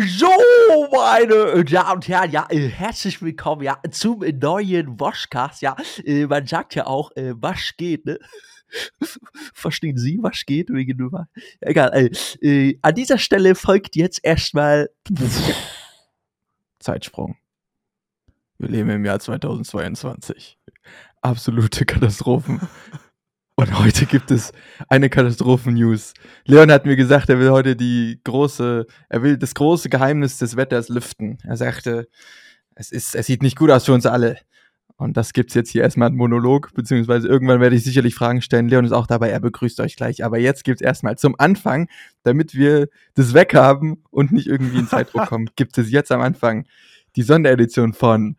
So, meine Damen und Herren, ja, äh, herzlich willkommen, ja, zum neuen Waschcast, ja, äh, man sagt ja auch, äh, Wasch geht, ne? Verstehen Sie, was geht? Wegen Nummer. Egal, äh, an dieser Stelle folgt jetzt erstmal Zeitsprung. Wir leben im Jahr 2022. Absolute Katastrophen. Und heute gibt es eine Katastrophen-News. Leon hat mir gesagt, er will heute die große, er will das große Geheimnis des Wetters lüften. Er sagte, es ist, es sieht nicht gut aus für uns alle. Und das gibt's jetzt hier erstmal einen Monolog, beziehungsweise irgendwann werde ich sicherlich Fragen stellen. Leon ist auch dabei, er begrüßt euch gleich. Aber jetzt gibt's erstmal zum Anfang, damit wir das weghaben und nicht irgendwie in Zeitdruck kommen, gibt es jetzt am Anfang die Sonderedition von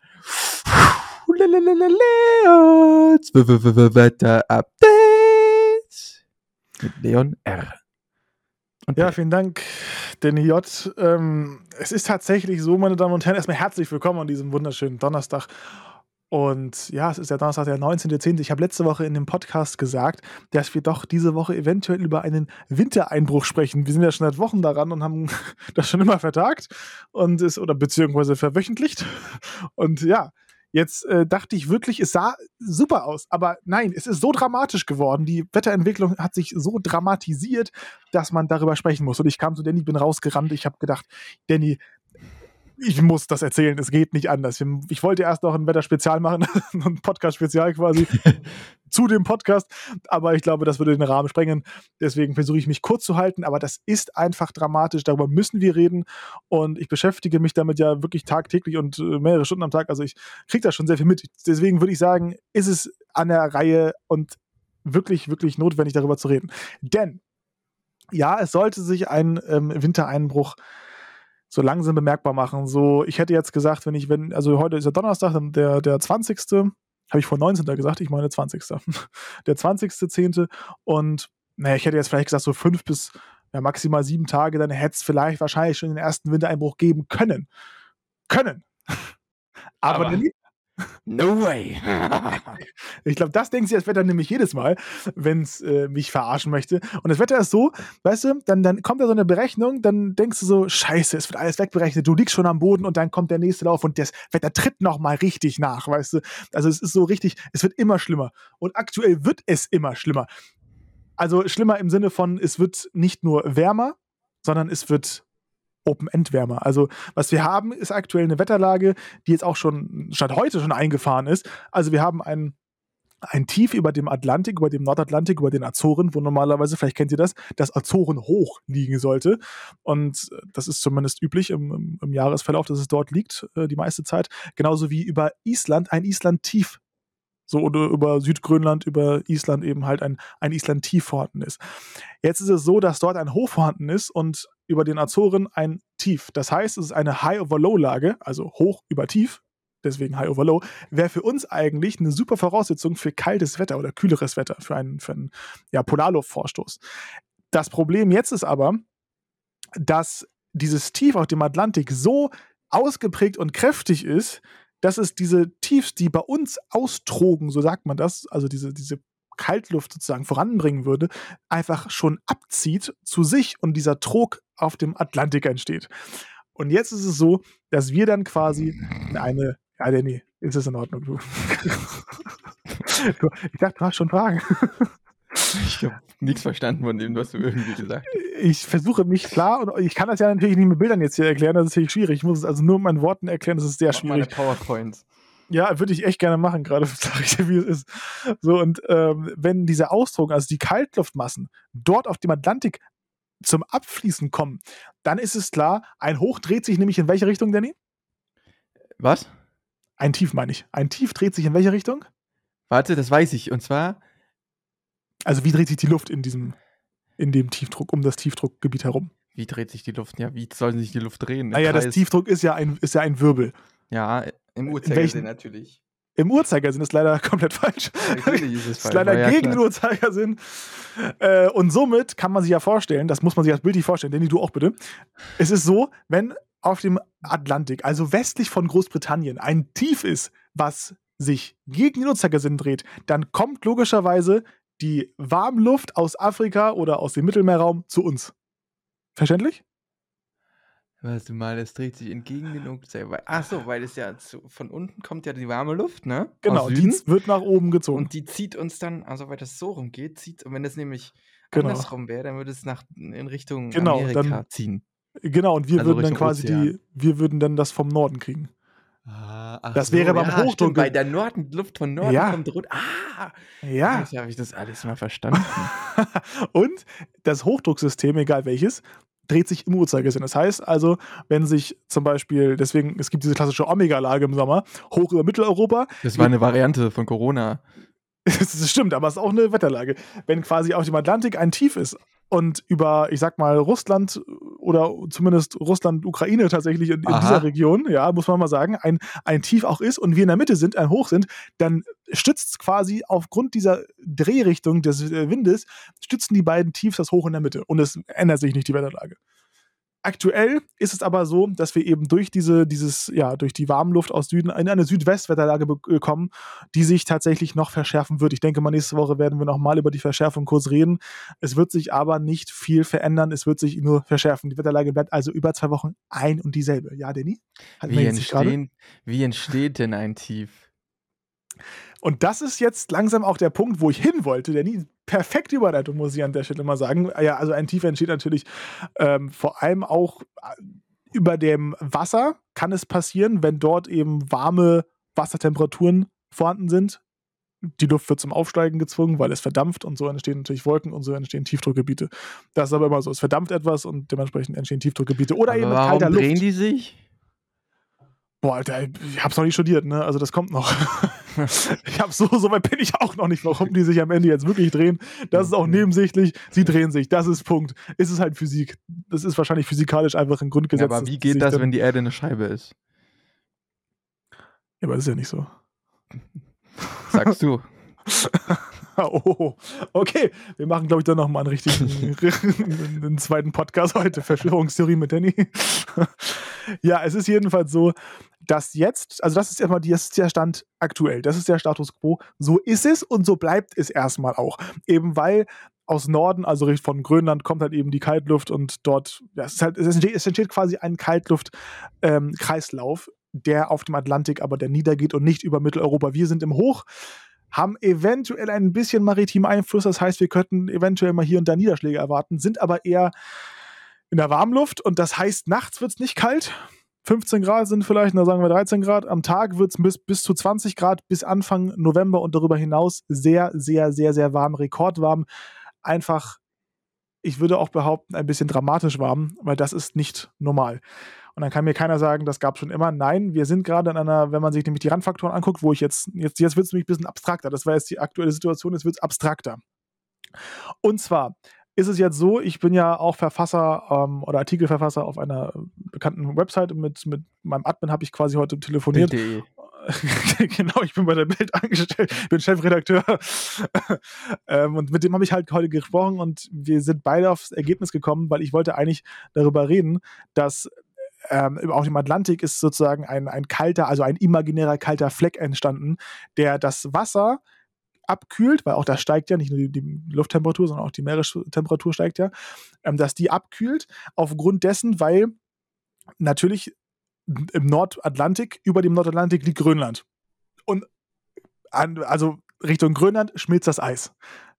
Leons Wetter-Update mit Leon R. Und ja, vielen Dank, Danny J. Ähm, es ist tatsächlich so, meine Damen und Herren, erstmal herzlich willkommen an diesem wunderschönen Donnerstag. Und ja, es ist der Donnerstag, der 19.10. Ich habe letzte Woche in dem Podcast gesagt, dass wir doch diese Woche eventuell über einen Wintereinbruch sprechen. Wir sind ja schon seit Wochen daran und haben das schon immer vertagt und ist, oder beziehungsweise verwöchentlicht. Und ja, Jetzt äh, dachte ich wirklich, es sah super aus. Aber nein, es ist so dramatisch geworden. Die Wetterentwicklung hat sich so dramatisiert, dass man darüber sprechen muss. Und ich kam zu Danny, bin rausgerannt. Ich habe gedacht, Danny, ich muss das erzählen, es geht nicht anders. Ich wollte erst noch ein Wetterspezial machen, ein Podcast-Spezial quasi zu dem Podcast, aber ich glaube, das würde den Rahmen sprengen. Deswegen versuche ich mich kurz zu halten, aber das ist einfach dramatisch, darüber müssen wir reden und ich beschäftige mich damit ja wirklich tagtäglich und äh, mehrere Stunden am Tag, also ich kriege da schon sehr viel mit. Deswegen würde ich sagen, ist es an der Reihe und wirklich, wirklich notwendig, darüber zu reden. Denn ja, es sollte sich ein ähm, Wintereinbruch so langsam bemerkbar machen. So, ich hätte jetzt gesagt, wenn ich, wenn, also heute ist ja Donnerstag, der, der 20. Habe ich vor 19. gesagt, ich meine 20. der 20.10. Und naja, ich hätte jetzt vielleicht gesagt, so fünf bis ja, maximal sieben Tage, dann hätte es vielleicht wahrscheinlich schon den ersten Wintereinbruch geben können. Können. Aber, Aber No way. ich glaube, das denkt sich das Wetter nämlich jedes Mal, wenn es äh, mich verarschen möchte. Und das Wetter ist so, weißt du, dann, dann kommt da so eine Berechnung, dann denkst du so, scheiße, es wird alles wegberechnet, du liegst schon am Boden und dann kommt der nächste Lauf und das Wetter tritt nochmal richtig nach, weißt du. Also es ist so richtig, es wird immer schlimmer. Und aktuell wird es immer schlimmer. Also schlimmer im Sinne von, es wird nicht nur wärmer, sondern es wird Open-End-Wärmer. Also, was wir haben, ist aktuell eine Wetterlage, die jetzt auch schon statt heute schon eingefahren ist. Also, wir haben ein, ein Tief über dem Atlantik, über dem Nordatlantik, über den Azoren, wo normalerweise, vielleicht kennt ihr das, das Azoren hoch liegen sollte. Und äh, das ist zumindest üblich im, im, Jahresverlauf, dass es dort liegt, äh, die meiste Zeit. Genauso wie über Island ein Island-Tief so oder über Südgrönland, über Island eben halt ein, ein Island tief vorhanden ist. Jetzt ist es so, dass dort ein Hoch vorhanden ist und über den Azoren ein Tief. Das heißt, es ist eine High-over-Low-Lage, also hoch über tief, deswegen High over Low, wäre für uns eigentlich eine super Voraussetzung für kaltes Wetter oder kühleres Wetter, für einen, für einen ja, Polarluftvorstoß. Das Problem jetzt ist aber, dass dieses Tief auf dem Atlantik so ausgeprägt und kräftig ist, dass es diese Tiefs, die bei uns austrogen, so sagt man das, also diese, diese Kaltluft sozusagen voranbringen würde, einfach schon abzieht zu sich und dieser Trog auf dem Atlantik entsteht. Und jetzt ist es so, dass wir dann quasi eine, ja, Danny, ist es in Ordnung, du. ich dachte, du hast schon Fragen. Ich habe nichts verstanden von dem, was du irgendwie gesagt hast. Ich versuche mich klar und ich kann das ja natürlich nicht mit Bildern jetzt hier erklären, das ist natürlich schwierig. Ich muss es also nur mit meinen Worten erklären, das ist sehr Mach schwierig. Meine PowerPoints. Ja, würde ich echt gerne machen, gerade sage ich dir, wie es ist. So, und ähm, wenn diese Ausdruck, also die Kaltluftmassen, dort auf dem Atlantik zum Abfließen kommen, dann ist es klar, ein Hoch dreht sich nämlich in welche Richtung, Danny? Was? Ein Tief meine ich. Ein Tief dreht sich in welche Richtung? Warte, das weiß ich. Und zwar also wie dreht sich die Luft in diesem, in dem Tiefdruck, um das Tiefdruckgebiet herum? Wie dreht sich die Luft? Ja, wie soll sich die Luft drehen? Naja, das Tiefdruck ist ja ein, ist ja ein Wirbel. Ja, im Uhrzeigersinn natürlich. Im Uhrzeigersinn ist leider komplett falsch. Natürlich ist es falsch. ist leider ja, gegen den Uhrzeigersinn. Äh, und somit kann man sich ja vorstellen, das muss man sich als bildlich vorstellen, Danny, du auch bitte. Es ist so, wenn auf dem Atlantik, also westlich von Großbritannien, ein Tief ist, was sich gegen den Uhrzeigersinn dreht, dann kommt logischerweise die Warmluft aus Afrika oder aus dem Mittelmeerraum zu uns. Verständlich? Warte mal, es dreht sich entgegen den Ungezeit. Ach so, weil es ja zu, von unten kommt ja die warme Luft, ne? Genau, die wird nach oben gezogen. Und die zieht uns dann, also weil das so rumgeht, zieht, und wenn es nämlich Genau. andersrum wäre, dann würde es nach in Richtung Genau, Amerika dann- ziehen. Genau, und wir Also würden dann Richtung quasi Ozean. die, wir würden dann das vom Norden kriegen. Ah, Das wäre beim Hochdruck Stimmt, ge- weil der Norden, Luft von Norden Ja. kommt runter. Ah, Ja. jetzt habe ich das alles mal verstanden. und das Hochdrucksystem, egal welches, dreht sich im Uhrzeigersinn. Das heißt also, wenn sich zum Beispiel, deswegen, es gibt diese klassische Omega-Lage im Sommer, hoch über Mitteleuropa, Das war eine Variante von Corona. das stimmt, aber es ist auch eine Wetterlage. Wenn quasi auf dem Atlantik ein Tief ist und über, ich sag mal, Russland oder zumindest Russland, Ukraine tatsächlich in, in dieser Region, ja, muss man mal sagen, ein, ein Tief auch ist und wir in der Mitte sind, ein Hoch sind, dann stützt es quasi aufgrund dieser Drehrichtung des äh, Windes, stützen die beiden Tiefs das Hoch in der Mitte und es ändert sich nicht die Wetterlage. Aktuell ist es aber so, dass wir eben durch diese, dieses, ja, durch die Warmluft aus Süden in eine Südwestwetterlage bekommen, die sich tatsächlich noch verschärfen wird. Ich denke mal, nächste Woche werden wir nochmal über die Verschärfung kurz reden. Es wird sich aber nicht viel verändern, es wird sich nur verschärfen. Die Wetterlage bleibt also über zwei Wochen ein und dieselbe. Ja, Danny? Hat Wie entstehen, wie entsteht denn ein Tief? Und das ist jetzt langsam auch der Punkt, wo ich hin wollte. Danny, perfekte Überleitung, muss ich an der Stelle mal sagen. Ja, also ein Tief entsteht natürlich ähm, vor allem auch äh, über dem Wasser kann es passieren, wenn dort eben warme Wassertemperaturen vorhanden sind. Die Luft wird zum Aufsteigen gezwungen, weil es verdampft und so entstehen natürlich Wolken und so entstehen Tiefdruckgebiete. Das ist aber immer so. Es verdampft etwas und dementsprechend entstehen Tiefdruckgebiete. Oder Aber eben mit warum kalter drehen Luft. die sich? Boah, Alter, ich hab's noch nicht studiert, ne? Also das kommt noch. ich hab so, so weit bin ich auch noch nicht, warum die sich am Ende jetzt wirklich drehen. Das ist auch Okay. nebensächlich. Sie drehen sich. Das ist Punkt. Es ist halt Physik. Das ist wahrscheinlich physikalisch einfach ein Ja, Grundgesetz. aber dass wie geht das, wenn die Erde eine Scheibe ist? Ja, aber das ist ja nicht so. Sagst du. Oh, okay. Wir machen, glaube ich, dann nochmal einen richtigen, einen zweiten Podcast heute. Verschwörungstheorie mit Danny. ja, es ist jedenfalls so, dass jetzt, also das ist erstmal die- das ist der Stand aktuell. Das ist der Status quo. So ist es und so bleibt es erstmal auch. Eben weil aus Norden, also Richtung von Grönland, kommt halt eben die Kaltluft und dort, ja, es, ist halt, es, entsteht, es entsteht quasi ein Kaltluft-Kreislauf, der auf dem Atlantik aber der niedergeht und nicht über Mitteleuropa. Wir sind im Hoch, haben eventuell ein bisschen maritimen Einfluss, das heißt, wir könnten eventuell mal hier und da Niederschläge erwarten, sind aber eher in der Warmluft und das heißt, nachts wird es nicht kalt. 15 Grad sind vielleicht, na sagen wir 13 Grad. Am Tag wird es bis, bis zu 20 Grad bis Anfang November und darüber hinaus sehr, sehr, sehr, sehr warm, rekordwarm. Einfach, ich würde auch behaupten, ein bisschen dramatisch warm, weil das ist nicht normal. Und dann kann mir keiner sagen, das gab es schon immer. Nein, wir sind gerade in einer, wenn man sich nämlich die Randfaktoren anguckt, wo ich jetzt, jetzt, jetzt wird es nämlich ein bisschen abstrakter. Das war jetzt die aktuelle Situation, jetzt wird es abstrakter. Und zwar ist es jetzt so, ich bin ja auch Verfasser ähm, oder Artikelverfasser auf einer bekannten Website. Mit, mit meinem Admin habe ich quasi heute telefoniert. Bild.de. genau, ich bin bei der Bild angestellt, bin Chefredakteur. ähm, und mit dem habe ich halt heute gesprochen und wir sind beide aufs Ergebnis gekommen, weil ich wollte eigentlich darüber reden, dass ähm, auf dem Atlantik ist sozusagen ein, ein kalter, also ein imaginärer kalter Fleck entstanden, der das Wasser abkühlt, weil auch das steigt ja, nicht nur die, die Lufttemperatur, sondern auch die Meerestemperatur steigt ja, ähm, dass die abkühlt aufgrund dessen, weil natürlich im Nordatlantik, über dem Nordatlantik liegt Grönland. Und an, also Richtung Grönland schmilzt das Eis.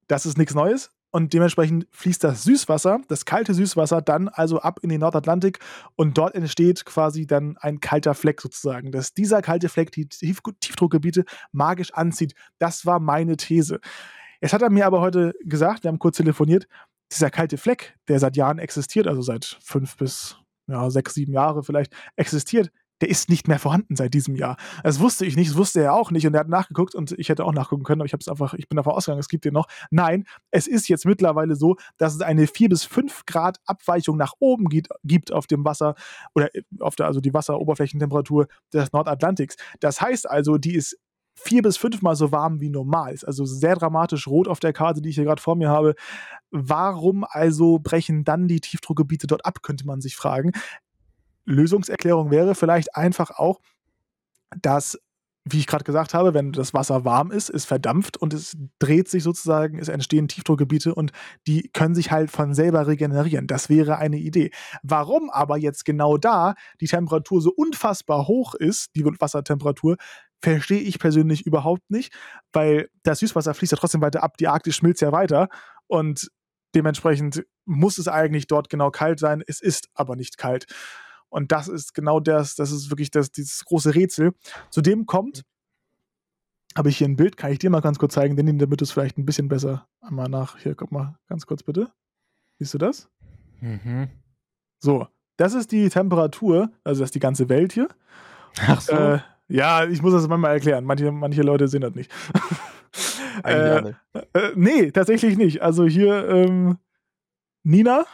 Das ist nichts Neues. Und dementsprechend fließt das Süßwasser, das kalte Süßwasser, dann also ab in den Nordatlantik und dort entsteht quasi dann ein kalter Fleck sozusagen, dass dieser kalte Fleck die Tief Tiefdruckgebiete magisch anzieht. Das war meine These. Jetzt hat er mir aber heute gesagt, wir haben kurz telefoniert, dieser kalte Fleck, der seit Jahren existiert, also seit fünf bis ja, sechs, sieben Jahre vielleicht existiert, der ist nicht mehr vorhanden seit diesem Jahr. Das wusste ich nicht, das wusste er auch nicht und er hat nachgeguckt und ich hätte auch nachgucken können, aber ich habe es einfach, ich bin davon ausgegangen, es gibt den noch. Nein, es ist jetzt mittlerweile so, dass es eine 4 bis 5 Grad Abweichung nach oben gibt, gibt auf dem Wasser oder auf der, also die Wasseroberflächentemperatur des Nordatlantiks. Das heißt also, die ist vier bis fünfmal so warm wie normal. Ist also sehr dramatisch rot auf der Karte, die ich hier gerade vor mir habe. Warum also brechen dann die Tiefdruckgebiete dort ab, könnte man sich fragen. Lösungserklärung wäre vielleicht einfach auch, dass wie ich gerade gesagt habe, wenn das Wasser warm ist, es verdampft und es dreht sich sozusagen, es entstehen Tiefdruckgebiete und die können sich halt von selber regenerieren. Das wäre eine Idee. Warum aber jetzt genau da die Temperatur so unfassbar hoch ist, die Wassertemperatur, verstehe ich persönlich überhaupt nicht, weil das Süßwasser fließt ja trotzdem weiter ab, die Arktis schmilzt ja weiter und dementsprechend muss es eigentlich dort genau kalt sein. Es ist aber nicht kalt. Und das ist genau das, das ist wirklich das, dieses große Rätsel. Zudem kommt, habe ich hier ein Bild, kann ich dir mal ganz kurz zeigen, denn damit es vielleicht ein bisschen besser einmal nach. Hier, guck mal, ganz kurz bitte. Siehst du das? Mhm. So, das ist die Temperatur, also das ist die ganze Welt hier. Ach so. Äh, ja, ich muss das manchmal erklären. Manche, manche Leute sehen das nicht. Äh, äh, nee, tatsächlich nicht. Also hier ähm, Nina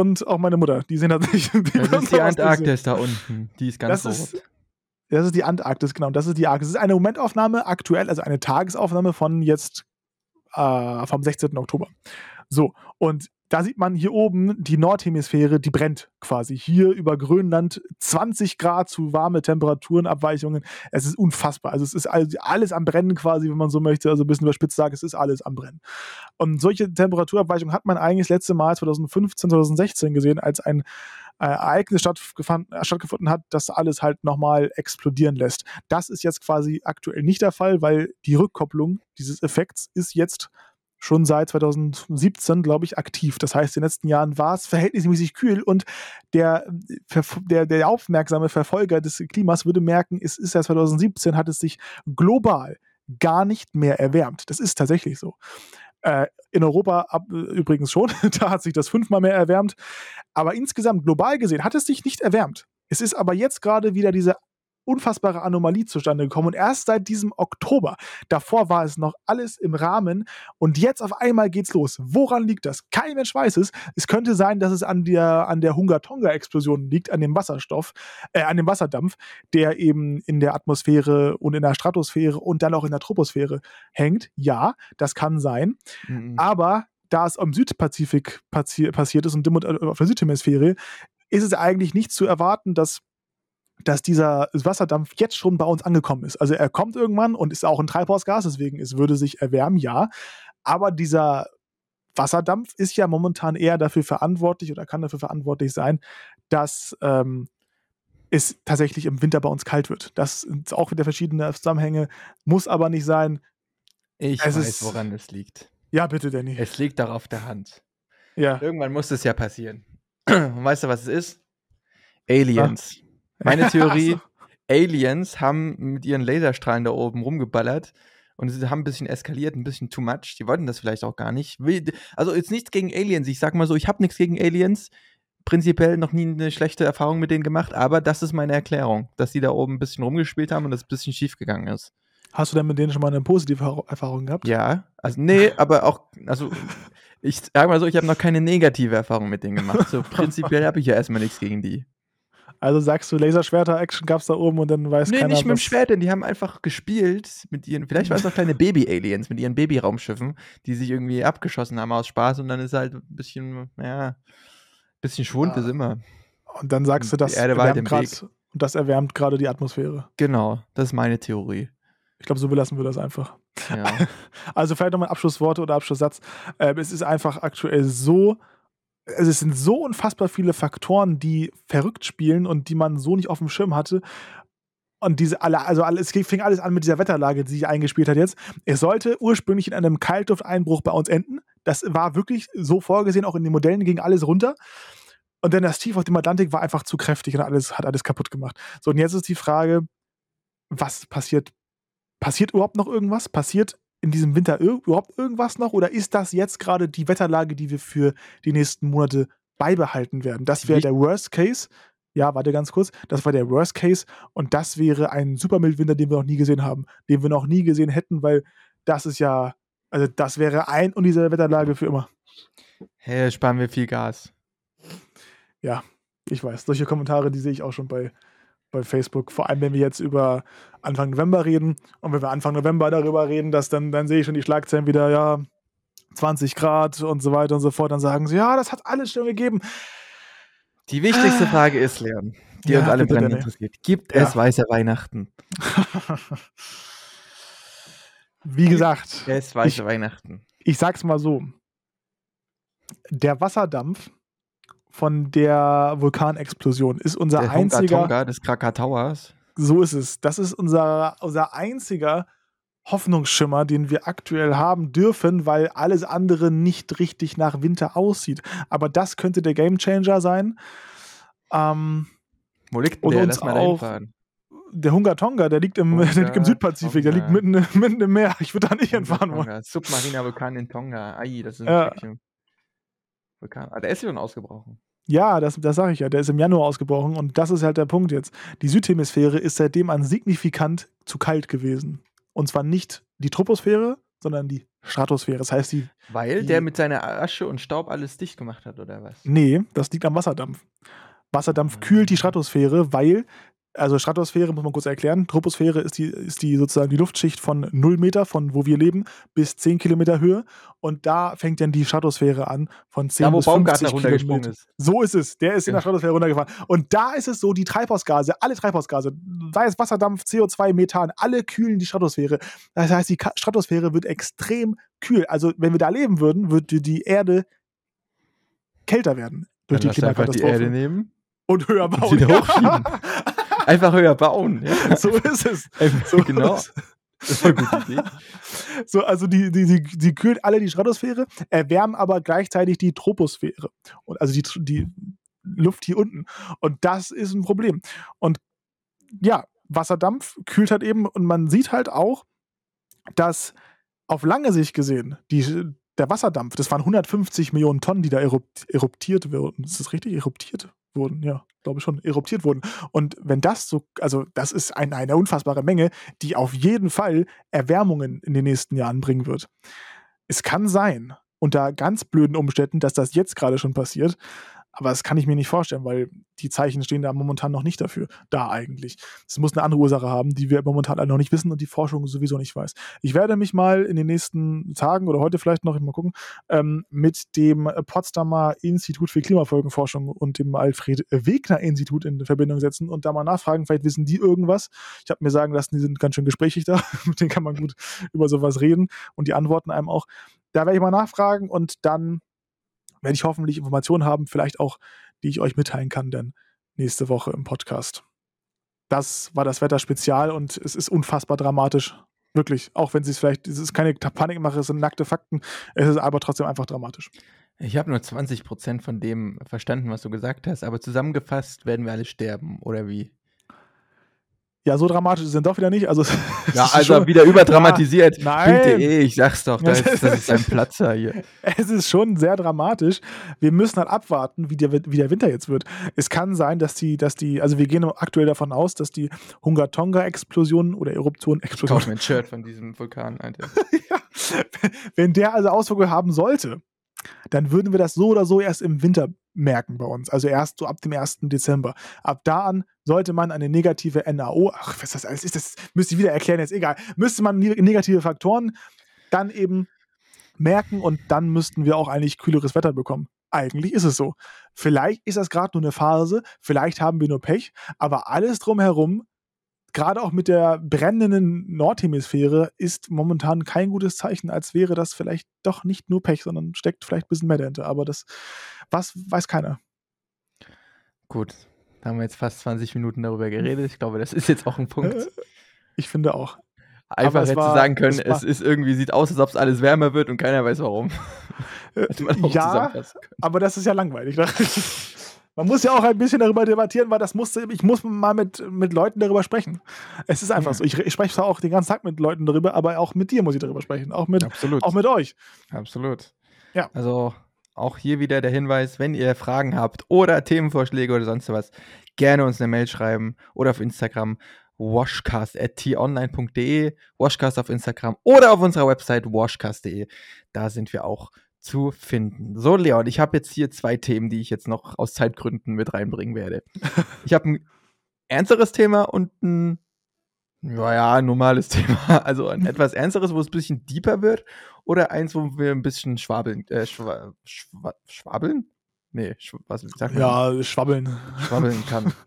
und auch meine Mutter, die sehen nicht. Die das ist die. Antarktis da unten. Die ist ganz Das rot. ist, das ist die Antarktis, genau. Das ist die Arktis. Das ist eine Momentaufnahme aktuell, also eine Tagesaufnahme von jetzt äh, vom 16. Oktober. So, und da sieht man hier oben die Nordhemisphäre, die brennt quasi. Hier über Grönland 20 Grad zu warme Temperaturen, Abweichungen. Es ist unfassbar. Also es ist alles, am Brennen quasi, wenn man so möchte. Also ein bisschen überspitzt sagen, es ist alles am Brennen. Und solche Temperaturabweichungen hat man eigentlich das letzte Mal 2015, 2016 gesehen, als ein äh, Ereignis äh, stattgefunden hat, das alles halt nochmal explodieren lässt. Das ist jetzt quasi aktuell nicht der Fall, weil die Rückkopplung dieses Effekts ist jetzt schon seit 2017, glaube ich, aktiv. Das heißt, in den letzten Jahren war es verhältnismäßig kühl und der, der, der aufmerksame Verfolger des Klimas würde merken, es ist ja 2017, hat es sich global gar nicht mehr erwärmt. Das ist tatsächlich so. Äh, in Europa ab, übrigens schon, da hat sich das fünfmal mehr erwärmt. Aber insgesamt global gesehen hat es sich nicht erwärmt. Es ist aber jetzt gerade wieder diese unfassbare Anomalie zustande gekommen und erst seit diesem Oktober. Davor war es noch alles im Rahmen und jetzt auf einmal geht's los. Woran liegt das? Kein Mensch weiß es. Es könnte sein, dass es an der, an der Hunga-Tonga-Explosion liegt, an dem Wasserstoff, äh, an dem Wasserdampf, der eben in der Atmosphäre und in der Stratosphäre und dann auch in der Troposphäre hängt. Ja, das kann sein. Mhm. Aber da es am Südpazifik passi passiert ist und dem- auf der Südhemisphäre, ist es eigentlich nicht zu erwarten, dass, dass dieser Wasserdampf jetzt schon bei uns angekommen ist. Also er kommt irgendwann und ist auch ein Treibhausgas, deswegen es würde sich erwärmen, ja. Aber dieser Wasserdampf ist ja momentan eher dafür verantwortlich oder kann dafür verantwortlich sein, dass ähm, es tatsächlich im Winter bei uns kalt wird. Das sind auch wieder verschiedene Zusammenhänge, muss aber nicht sein. Ich es weiß, ist- woran es liegt. Ja, bitte, Danny. Es liegt doch auf der Hand. Ja. Irgendwann muss es ja passieren. Und weißt du, was es ist? Aliens. Meine Theorie, Aliens haben mit ihren Laserstrahlen da oben rumgeballert und sie haben ein bisschen eskaliert, ein bisschen too much. Die wollten das vielleicht auch gar nicht. Also jetzt nichts gegen Aliens. Ich sag mal so, ich habe nichts gegen Aliens. Prinzipiell noch nie eine schlechte Erfahrung mit denen gemacht, aber das ist meine Erklärung, dass die da oben ein bisschen rumgespielt haben und es ein bisschen schief gegangen ist. Hast du denn mit denen schon mal eine positive Erfahrung- Erfahrung gehabt? Ja, also nee, aber auch, also ich sag mal so, ich habe noch keine negative Erfahrung mit denen gemacht. So prinzipiell habe ich ja erstmal nichts gegen die. Also sagst du, Laserschwerter-Action gab's da oben und dann weiß Nee, keiner, nicht mit dem Schwert, denn die haben einfach gespielt mit ihren, vielleicht waren es auch kleine Baby-Aliens mit ihren Babyraumschiffen, die sich irgendwie abgeschossen haben aus Spaß und dann ist halt ein bisschen, ja, ein bisschen Schwund Ah. ist immer. Und dann sagst du, Die das Erde war halt erwärmt grad, und das erwärmt gerade die Atmosphäre. Genau, das ist meine Theorie. Ich glaube, so belassen wir das einfach. Ja. Also vielleicht nochmal Abschlussworte oder Abschlusssatz. Ähm, es ist einfach aktuell so, also es sind so unfassbar viele Faktoren, die verrückt spielen und die man so nicht auf dem Schirm hatte. Und diese alle, also alle, es fing alles an mit dieser Wetterlage, die sich eingespielt hat jetzt. Es sollte ursprünglich in einem Kaltlufteinbruch bei uns enden. Das war wirklich so vorgesehen, auch in den Modellen ging alles runter. Und dann das Tief auf dem Atlantik war einfach zu kräftig und alles, hat alles kaputt gemacht. So, und jetzt ist die Frage, was passiert? Passiert überhaupt noch irgendwas? Passiert in diesem Winter ir überhaupt irgendwas noch? Oder ist das jetzt gerade die Wetterlage, die wir für die nächsten Monate beibehalten werden? Das wäre der Worst Case. Ja, warte ganz kurz. Das war der Worst Case. Und das wäre ein Supermildwinter, den wir noch nie gesehen haben. Den wir noch nie gesehen hätten, weil das ist ja, also das wäre ein und diese Wetterlage für immer. Hey, sparen wir viel Gas. Ich weiß, solche Kommentare, die sehe ich auch schon bei, bei Facebook. Vor allem, wenn wir jetzt über Anfang November reden. Und wenn wir Anfang November darüber reden, dass dann, dann sehe ich schon die Schlagzeilen wieder, ja, 20 Grad und so weiter und so fort. Dann sagen sie, ja, das hat alles schon gegeben. Die wichtigste Frage ist, Leon, die Ja, uns alle brennend interessiert. Gibt Ja. es weiße Weihnachten? Wie gesagt, Es weiße Weihnachten. ich sag's mal so. Der Wasserdampf von der Vulkanexplosion ist unser Der einziger. Tonga des Krakatauers. So ist es. Das ist unser, unser einziger Hoffnungsschimmer, den wir aktuell haben dürfen, weil alles andere nicht richtig nach Winter aussieht. Aber das könnte der Gamechanger sein. Ähm, Wo liegt der? uns Lass mal hinfahren. der Hunger Tonga, der liegt im, der liegt im Hunga Südpazifik, der liegt Tonga. mitten, mitten im Meer. Ich würde da nicht hinfahren wollen. Tonga. Submariner Vulkan in Tonga. Ai, das ist ein Ja. schrecklicher Vulkan. Ah, der ist schon ausgebrochen. Ja, das, das sage ich ja. Der ist im Januar ausgebrochen und das ist halt der Punkt jetzt. Die Südhemisphäre ist seitdem an signifikant zu kalt gewesen. Und zwar nicht die Troposphäre, sondern die Stratosphäre. Das heißt, die. Weil Die- der mit seiner Asche und Staub alles dicht gemacht hat, oder was? Nee, das liegt am Wasserdampf. Wasserdampf kühlt die Stratosphäre, weil. Also Stratosphäre muss man kurz erklären. Troposphäre ist die, ist die sozusagen die Luftschicht von 0 Meter, von wo wir leben, bis 10 Kilometer Höhe. Und da fängt dann die Stratosphäre an, von 10 Da, wo bis 50 Baumgartner runtergesprungen Kilometer. ist. So ist es. Der ist in der. Stratosphäre runtergefahren. Und da ist es so, die Treibhausgase, alle Treibhausgase, sei es Wasserdampf, CO2, Methan, alle kühlen die Stratosphäre. Das heißt, die Stratosphäre wird extrem kühl. Also, wenn wir da leben würden, würde die Erde kälter werden durch Dann die einfach die Klimakatastrophe. Erde nehmen. Und höher bauen. hochschieben. Einfach höher bauen. Ja. so ist es. Einfach- So genau. ist Das ist eine gute Idee. So, also die, die, die, die kühlt alle die Stratosphäre, erwärmen aber gleichzeitig die Troposphäre. Und also die, die Luft hier unten. Und das ist ein Problem. Und ja, Wasserdampf kühlt halt eben und man sieht halt auch, dass auf lange Sicht gesehen, die, der Wasserdampf, das waren 150 Millionen Tonnen, die da erupt, eruptiert wurden. Ist das richtig? Eruptiert wurden? Ja, glaube ich schon. Eruptiert wurden. Und wenn das so, also das ist ein, eine unfassbare Menge, die auf jeden Fall Erwärmungen in den nächsten Jahren bringen wird. Es kann sein, unter ganz blöden Umständen, dass das jetzt gerade schon passiert, aber das kann ich mir nicht vorstellen, weil die Zeichen stehen da momentan noch nicht dafür, da eigentlich. Es muss eine andere Ursache haben, die wir momentan alle noch nicht wissen und die Forschung sowieso nicht weiß. Ich werde mich mal in den nächsten Tagen oder heute vielleicht noch, mal gucken, ähm, mit dem Potsdamer Institut für Klimafolgenforschung und dem Alfred Wegner Institut in Verbindung setzen und da mal nachfragen, vielleicht wissen die irgendwas. Ich habe mir sagen lassen, die sind ganz schön gesprächig da, mit denen kann man gut über sowas reden und die antworten einem auch. Da werde ich mal nachfragen und dann werde ich hoffentlich Informationen haben, vielleicht auch, die ich euch mitteilen kann, dann nächste Woche im Podcast. Das war das Wetter-Spezial und es ist unfassbar dramatisch. Wirklich. Auch wenn es vielleicht, es ist keine Panikmache, es sind nackte Fakten. Es ist aber trotzdem einfach dramatisch. Ich habe nur 20% von dem verstanden, was du gesagt hast, aber zusammengefasst werden wir alle sterben, oder wie? Ja, so dramatisch ist es dann doch wieder nicht. Also, Ja, also schon, wieder überdramatisiert. Nein. .de, ich sag's doch, das ist, das ist ein Platzer hier. es ist schon sehr dramatisch. Wir müssen halt abwarten, wie der, wie der Winter jetzt wird. Es kann sein, dass die, dass die, also wir gehen aktuell davon aus, dass die Hunga-Tonga-Explosion oder Eruption, Explosion, mir ein Shirt von diesem Vulkan, Alter. wenn der also Auswirkungen haben sollte, dann würden wir das so oder so erst im Winter merken bei uns. Also erst so ab dem 1. Dezember. Ab da an sollte man eine negative NAO, ach, was das alles ist, das müsste ich wieder erklären, jetzt egal, müsste man ne- negative Faktoren dann eben merken und dann müssten wir auch eigentlich kühleres Wetter bekommen. Eigentlich ist es so. Vielleicht ist das gerade nur eine Phase, vielleicht haben wir nur Pech, aber alles drumherum, gerade auch mit der brennenden Nordhemisphäre, ist momentan kein gutes Zeichen, als wäre das vielleicht doch nicht nur Pech, sondern steckt vielleicht ein bisschen mehr dahinter. Aber das was weiß keiner. Gut, da haben wir jetzt fast 20 Minuten darüber geredet. Ich glaube, das ist jetzt auch ein Punkt. Äh, Ich finde auch. Einfach hätte war- sagen können, es es ist irgendwie, sieht aus, als ob es alles wärmer wird und keiner weiß warum. Äh, ja, aber das ist ja langweilig. Man muss ja auch ein bisschen darüber debattieren, weil das musste, ich muss mal mit, mit Leuten darüber sprechen. Es ist einfach Ja. so. Ich, ich spreche zwar auch den ganzen Tag mit Leuten darüber, aber auch mit dir muss ich darüber sprechen. Auch mit, Absolut. auch mit euch. Absolut. Ja. Also auch hier wieder der Hinweis, wenn ihr Fragen habt oder Themenvorschläge oder sonst was, gerne uns eine Mail schreiben oder auf Instagram washcast.tonline.de, washcast auf Instagram oder auf unserer Website washcast.de. Da sind wir auch zu finden. So, Leon, ich habe jetzt hier zwei Themen, die ich jetzt noch aus Zeitgründen mit reinbringen werde. Ich habe ein ernsteres Thema und ein naja, ein normales Thema. Also ein etwas ernsteres, wo es ein bisschen deeper wird. Oder eins, wo wir ein bisschen schwabeln. Äh, schwa schwa schwabeln? Nee, schw was wie sagt man? Ja, schwabbeln. Schwabbeln kann.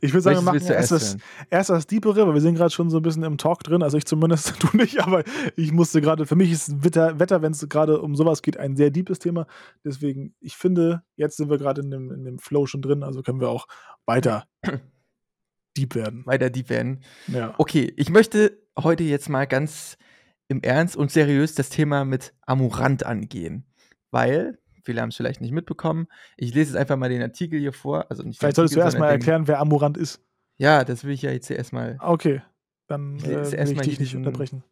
Ich würde sagen, wir machen erst das, erst das Deepere, weil wir sind gerade schon so ein bisschen im Talk drin. Also ich zumindest, du nicht, aber ich musste gerade, für mich ist Wetter, Wetter wenn es gerade um sowas geht, ein sehr deepes Thema. Deswegen, ich finde, jetzt sind wir gerade in dem, in dem Flow schon drin, also können wir auch weiter deep werden. Weiter die werden. Ja. Okay, ich möchte heute jetzt mal ganz im Ernst und seriös das Thema mit Amurant angehen. Weil, viele haben es vielleicht nicht mitbekommen, ich lese jetzt einfach mal den Artikel hier vor. Also nicht Vielleicht solltest du Artikel, erstmal sondern den- erklären, wer Amurant ist. Ja, das will ich ja jetzt hier erstmal, Okay, dann Ich äh, will ich dich nicht unterbrechen.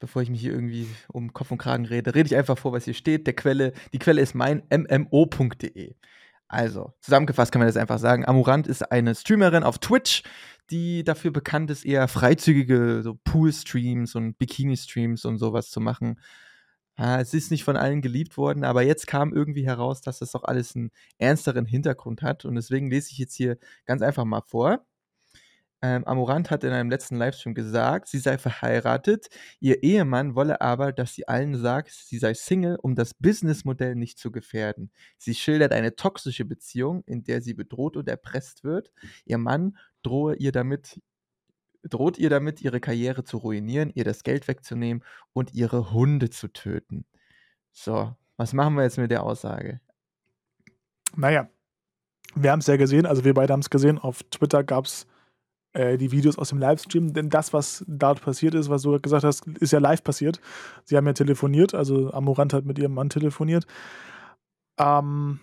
bevor ich mich hier irgendwie um Kopf und Kragen rede, rede ich einfach vor, was hier steht. Der Quelle, die Quelle ist mein mmo.de. Also, zusammengefasst kann man das einfach sagen. Amurant ist eine Streamerin auf Twitch, die dafür bekannt ist, eher freizügige so Pool-Streams und Bikini-Streams und sowas zu machen. Ah, es ist nicht von allen geliebt worden, aber jetzt kam irgendwie heraus, dass das doch alles einen ernsteren Hintergrund hat. Und deswegen lese ich jetzt hier ganz einfach mal vor. Ähm, Amorant hat in einem letzten Livestream gesagt, sie sei verheiratet, ihr Ehemann wolle aber, dass sie allen sagt, sie sei Single, um das Businessmodell nicht zu gefährden. Sie schildert eine toxische Beziehung, in der sie bedroht und erpresst wird. Ihr Mann drohe ihr damit, droht ihr damit, ihre Karriere zu ruinieren, ihr das Geld wegzunehmen und ihre Hunde zu töten. So, was machen wir jetzt mit der Aussage? Naja, wir haben es ja gesehen, also wir beide haben es gesehen. Auf Twitter gab es äh, die Videos aus dem Livestream, denn das, was dort passiert ist, was du gesagt hast, ist ja live passiert. Sie haben ja telefoniert, also Amorant hat mit ihrem Mann telefoniert. Ähm,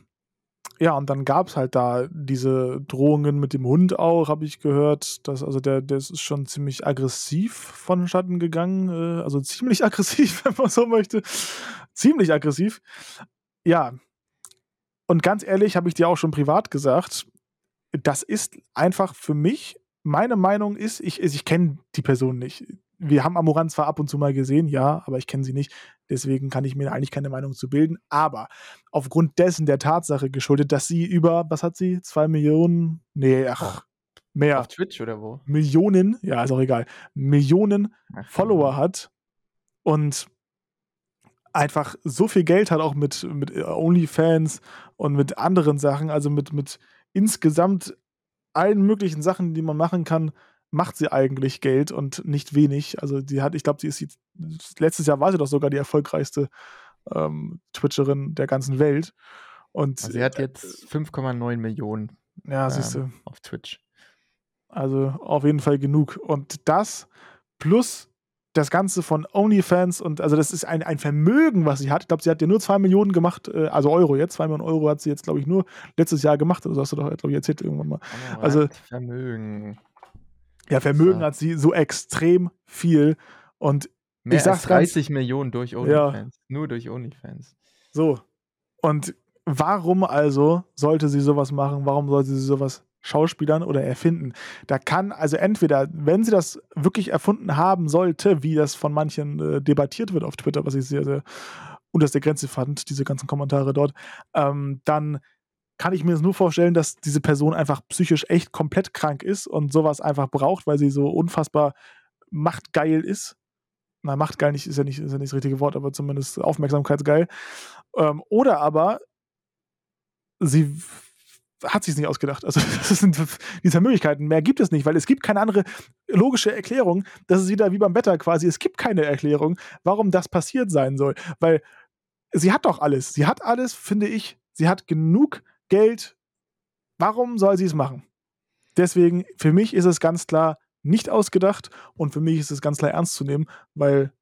ja, und dann gab es halt da diese Drohungen mit dem Hund auch, habe ich gehört. Dass, also der, der ist schon ziemlich aggressiv vonstatten gegangen. Äh, also ziemlich aggressiv, wenn man so möchte. Ziemlich aggressiv. Ja. Und ganz ehrlich, habe ich dir auch schon privat gesagt, das ist einfach für mich, meine Meinung ist, ich, ich kenne die Person nicht. Wir haben Amorant zwar ab und zu mal gesehen, ja, aber ich kenne sie nicht. Deswegen kann ich mir eigentlich keine Meinung zu bilden. Aber aufgrund dessen der Tatsache geschuldet, dass sie über, was hat sie? Zwei Millionen? Nee, ach, mehr. Auf Twitch oder wo? Millionen, ja, ist auch egal, Millionen Ach, Follower hat und einfach so viel Geld hat, auch mit, mit OnlyFans und mit anderen Sachen, also mit, mit insgesamt allen möglichen Sachen, die man machen kann, macht sie eigentlich Geld und nicht wenig. Also die hat, ich glaube, sie ist jetzt, letztes Jahr war sie doch sogar die erfolgreichste ähm, Twitcherin der ganzen Welt. Und Also sie hat jetzt 5,9 Millionen ja, siehst du. ähm, auf Twitch. Also auf jeden Fall genug. Und das plus das Ganze von OnlyFans und also das ist ein, ein Vermögen, was sie hat. Ich glaube, sie hat ja nur 2 Millionen gemacht, äh, also Euro jetzt. 2 Millionen Euro hat sie jetzt, glaube ich, nur letztes Jahr gemacht. Also hast du doch, glaube ich, erzählt irgendwann mal. Also- Amorant Vermögen. Ja, Vermögen So. hat sie so extrem viel. Und Mehr Ich sag's als ganz- 30 Millionen durch Ja. OnlyFans. Nur durch OnlyFans. so. Und warum also sollte sie sowas machen? Warum sollte sie sowas schauspielern oder erfinden? Da kann also entweder, wenn sie das wirklich erfunden haben sollte, wie das von manchen äh, debattiert wird auf Twitter, was ich sehr, sehr unterste Grenze fand, diese ganzen Kommentare dort, ähm, dann kann ich mir nur vorstellen, dass diese Person einfach psychisch echt komplett krank ist und sowas einfach braucht, weil sie so unfassbar machtgeil ist. Na, machtgeil nicht, ist ja nicht, ist ja nicht das richtige Wort, aber zumindest aufmerksamkeitsgeil. Ähm, oder aber sie hat sich nicht ausgedacht. Also das sind diese Möglichkeiten. Mehr gibt es nicht, weil es gibt keine andere logische Erklärung. Das ist wieder wie beim Wetter quasi. Es gibt keine Erklärung, warum das passiert sein soll. Weil sie hat doch alles. Sie hat alles, finde ich. Sie hat genug Geld. Warum soll sie es machen? Deswegen, für mich ist es ganz klar nicht ausgedacht und für mich ist es ganz klar ernst zu nehmen, weil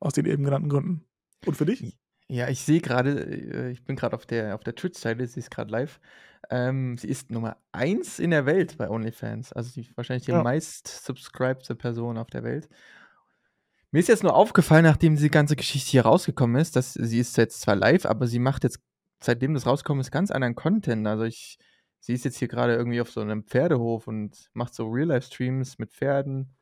aus den eben genannten Gründen. Und für dich? Ja, ich sehe gerade, äh, ich bin gerade auf der, auf der Twitch-Seite, sie ist gerade live. Ähm, sie ist Nummer 1 in der Welt bei OnlyFans. Also die, wahrscheinlich die Ja. meist subscribete Person auf der Welt. Mir ist jetzt nur aufgefallen, nachdem die ganze Geschichte hier rausgekommen ist, dass sie ist jetzt zwar live, aber sie macht jetzt, seitdem das rausgekommen ist, ganz anderen Content. Also ich, sie ist jetzt hier gerade irgendwie auf so einem Pferdehof und macht so Real-Life-Streams mit Pferden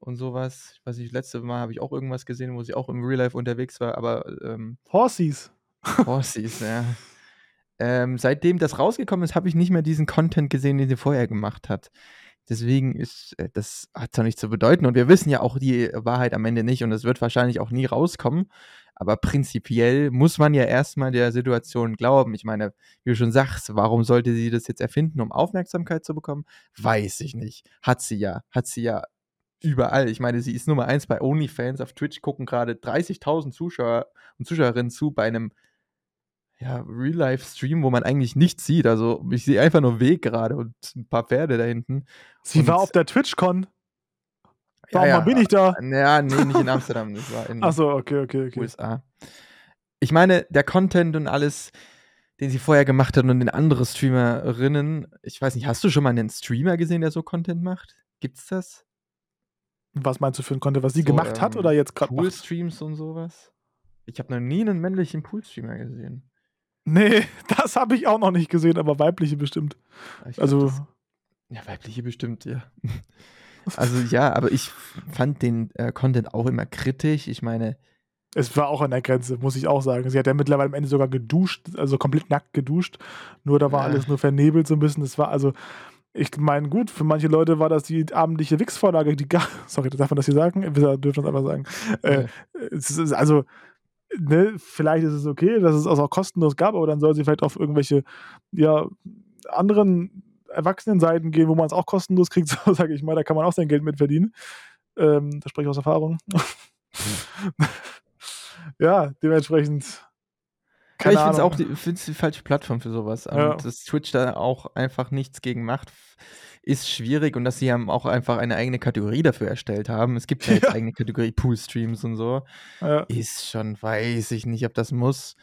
und sowas. Ich weiß nicht, letzte Mal habe ich auch irgendwas gesehen, wo sie auch im Real Life unterwegs war, aber ähm, Horsies. Horsies, ja. Ähm, seitdem das rausgekommen ist, habe ich nicht mehr diesen Content gesehen, den sie vorher gemacht hat. Deswegen ist äh, das hat zwar nichts zu bedeuten und wir wissen ja auch die Wahrheit am Ende nicht und es wird wahrscheinlich auch nie rauskommen. Aber prinzipiell muss man ja erstmal der Situation glauben. Ich meine, wie du schon sagst, warum sollte sie das jetzt erfinden, um Aufmerksamkeit zu bekommen? Weiß ich nicht. Hat sie ja. Hat sie ja überall. Ich meine, sie ist Nummer eins bei OnlyFans. Auf Twitch gucken gerade 30.000 Zuschauer und Zuschauerinnen zu bei einem ja, Real-Life-Stream, wo man eigentlich nichts sieht. Also ich sehe einfach nur Weg gerade und ein paar Pferde da hinten. Sie Und- war auf der TwitchCon. Warum ja, bin ich da? Ja, nee, nicht in Amsterdam, das war in Achso, okay, okay, okay. USA. Ich meine, der Content und alles, den sie vorher gemacht hat und den andere Streamerinnen, ich weiß nicht, hast du schon mal einen Streamer gesehen, der so Content macht? Gibt's das? Was meinst du für ein Content, was sie So, gemacht hat ähm, oder jetzt gerade? Pool-Streams und sowas? Ich habe noch nie einen männlichen Pool-Streamer gesehen. Nee, das habe ich auch noch nicht gesehen, aber weibliche bestimmt. Glaub, Also, das, ja, weibliche bestimmt, ja. Also ja, aber ich fand den äh, Content auch immer kritisch. Ich meine, es war auch an der Grenze, muss ich auch sagen. Sie hat ja mittlerweile am Ende sogar geduscht, also komplett nackt geduscht. Nur da war Ja. alles nur vernebelt so ein bisschen. Das war also, ich meine, gut, für manche Leute war das die abendliche Wix-Vorlage, die gar, sorry, darf man das hier sagen? Wir dürfen das einfach sagen. Äh, es ist also, ne, vielleicht ist es okay, dass es auch kostenlos gab, aber dann soll sie vielleicht auf irgendwelche, ja, anderen Erwachsenenseiten gehen, wo man es auch kostenlos kriegt, so sage ich mal, da kann man auch sein Geld mit verdienen. Ähm, da spreche ich aus Erfahrung. ja, dementsprechend. Ja, ich finde es auch die, die falsche Plattform für sowas. Und Ja. dass Twitch da auch einfach nichts gegen macht, ist schwierig und dass sie haben auch einfach eine eigene Kategorie dafür erstellt haben. Es gibt ja jetzt Ja. eigene Kategorie Pool-Streams und so. Ist schon, weiß ich nicht, ob das muss.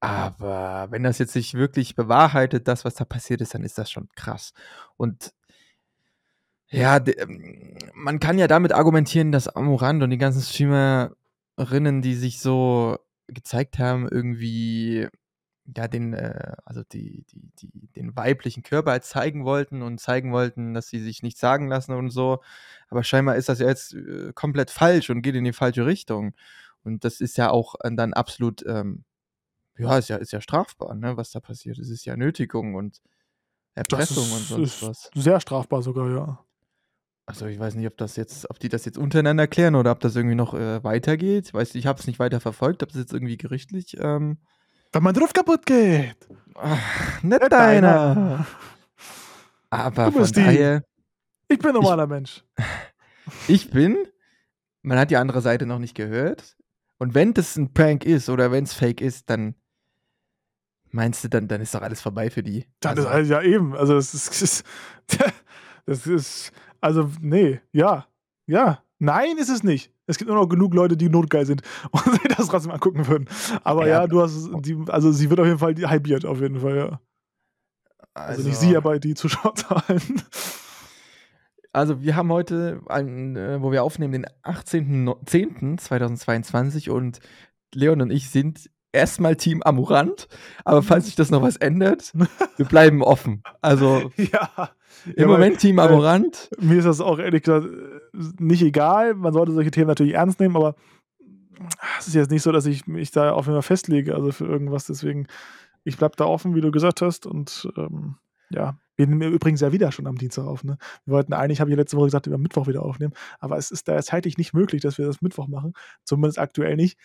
Aber wenn das jetzt sich wirklich bewahrheitet, das, was da passiert ist, dann ist das schon krass. Und ja, ähm, man kann ja damit argumentieren, dass Amorant und die ganzen Streamerinnen, die sich so gezeigt haben, irgendwie ja den, äh, also die, die, die, den weiblichen Körper halt zeigen wollten und zeigen wollten, dass sie sich nichts sagen lassen und so. Aber scheinbar ist das ja jetzt äh, komplett falsch und geht in die falsche Richtung. Und das ist ja auch dann absolut, ähm, ja, ist ja, ist ja strafbar, ne, was da passiert. Es ist ja Nötigung und Erpressung ist, und sonst was. sehr strafbar sogar, ja. Also ich weiß nicht, ob das jetzt, ob die das jetzt untereinander klären oder ob das irgendwie noch äh, weitergeht. Weiß ich habe es nicht weiter verfolgt, ob das jetzt irgendwie gerichtlich. Ähm, Wenn mein Ruf kaputt geht. ach, nicht Nicht deiner. deiner. Aber Du von bist die. daher, Ich bin ein normaler Mensch. ich bin, man hat die andere Seite noch nicht gehört. Und wenn das ein Prank ist oder wenn es fake ist, dann meinst du, dann, dann ist doch alles vorbei für die. Dann Also, ist, also, ja, eben. Also, das ist, das ist. Also, nee, ja. Ja. Nein, ist es nicht. Es gibt nur noch genug Leute, die notgeil sind und sich das trotzdem angucken würden. Aber Ja, ja, du hast. Die, also, sie wird auf jeden Fall die halbiert, auf jeden Fall, ja. Also, nicht sie, aber die Zuschauerzahlen. Also wir haben heute, einen, äh, wo wir aufnehmen, den 18.10.2022 und Leon und ich sind erstmal Team Amurant, aber falls sich das noch was ändert, wir bleiben offen. Also ja. im Ja, weil, Moment Team äh, Amurant. Mir ist das auch ehrlich gesagt äh, nicht egal. Man sollte solche Themen natürlich ernst nehmen, aber es ist jetzt nicht so, dass ich mich da auf jeden Fall festlege, also für irgendwas. Deswegen, ich bleib da offen, wie du gesagt hast. Und ähm, ja, wir nehmen übrigens ja wieder schon am Dienstag auf. Ne? Wir wollten eigentlich, habe ich ja letzte Woche gesagt, über Mittwoch wieder aufnehmen. Aber es ist da zeitlich nicht möglich, dass wir das Mittwoch machen. Zumindest aktuell nicht.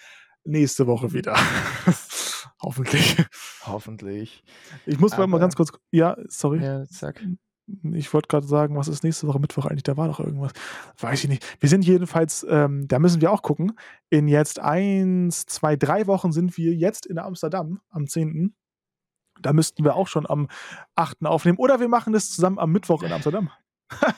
Nächste Woche wieder. Hoffentlich. Hoffentlich. Ich muss mal Aber- ganz kurz. Ja, sorry. Ja, sag. Ich wollte gerade sagen, was ist nächste Woche Mittwoch eigentlich? Da war doch irgendwas. Weiß ich nicht. Wir sind jedenfalls, ähm, da müssen wir auch gucken. In jetzt eins, zwei, drei Wochen sind wir jetzt in Amsterdam am 10. Da müssten wir auch schon am 8. aufnehmen. Oder wir machen das zusammen am Mittwoch in Amsterdam.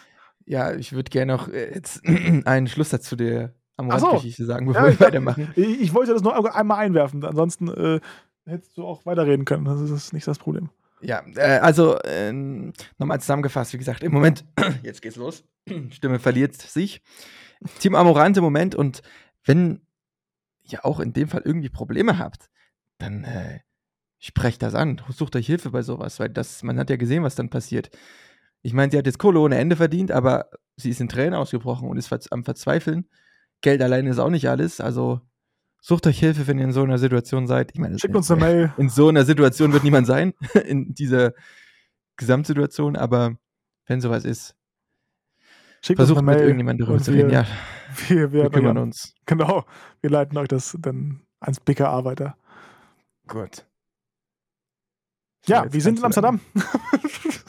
Ja, ich würde gerne noch äh, jetzt einen Schlusssatz zu der Ach so. Amurant-Geschichte sagen, bevor Ja, wir weitermachen. ich, ich wollte das nur einmal einwerfen. Ansonsten äh, hättest du auch weiterreden können. Das ist nicht das Problem. Ja, äh, also ähm, nochmal zusammengefasst, wie gesagt, im Moment, jetzt geht's los, Stimme verliert sich. Team Amorant im Moment und wenn ihr auch in dem Fall irgendwie Probleme habt, dann äh, sprecht das an, sucht euch Hilfe bei sowas, weil das, man hat ja gesehen, was dann passiert. Ich meine, sie hat jetzt Kohle ohne Ende verdient, aber sie ist in Tränen ausgebrochen und ist am Verzweifeln. Geld alleine ist auch nicht alles, also sucht euch Hilfe, wenn ihr in so einer Situation seid. Ich meine, Schickt uns eine Mail. in so einer Situation wird niemand sein, in dieser Gesamtsituation, aber wenn sowas ist, Schickt uns versucht eine mit Mail. irgendjemandem darüber zu reden. wir- Ja, Wir, wir werden kümmern uns. Genau. Wir leiten euch das dann ans BKA weiter. Gut. Ja, wir sind in du Amsterdam.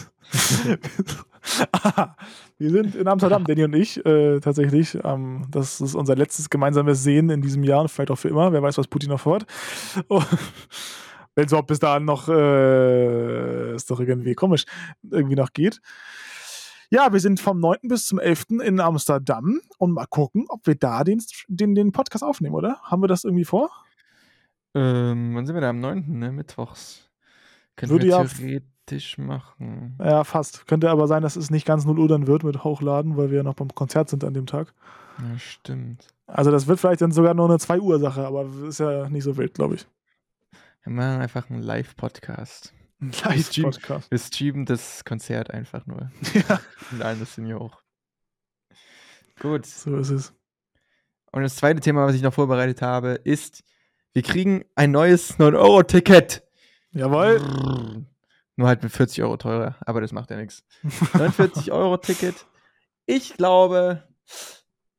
Ah, wir sind in Amsterdam, Danny und ich, äh, tatsächlich. Ähm, das ist unser letztes gemeinsames Sehen in diesem Jahr und vielleicht auch für immer. Wer weiß, was Putin noch vorhat. Oh, Wenn es überhaupt bis dahin noch, äh, ist doch irgendwie komisch, irgendwie noch geht. Ja, wir sind vom 9. bis zum 11. in Amsterdam und mal gucken, ob wir da den, den, den Podcast aufnehmen, oder? Haben wir das irgendwie vor? Ähm, wann sind wir da? Am 9., ne? Mittwochs. Können Würde wir ja- theoretisch machen. Ja, fast. Könnte aber sein, dass es nicht ganz 0 Uhr dann wird mit Hochladen, weil wir ja noch beim Konzert sind an dem Tag. Ja, stimmt. Also das wird vielleicht dann sogar noch eine 2 Uhr Sache, aber ist ja nicht so wild, glaube ich. Wir machen einfach einen Live-Podcast. Ein Live-Podcast. Wir streamen das Konzert einfach nur. Ja, Und laden das hier hoch. Gut. so ist es. Und das zweite Thema, was ich noch vorbereitet habe, ist, wir kriegen ein neues 9-Euro-Ticket. Jawohl. Nur halt mit 40 Euro teurer, aber das macht ja nichts. 49 Euro Ticket. Ich glaube,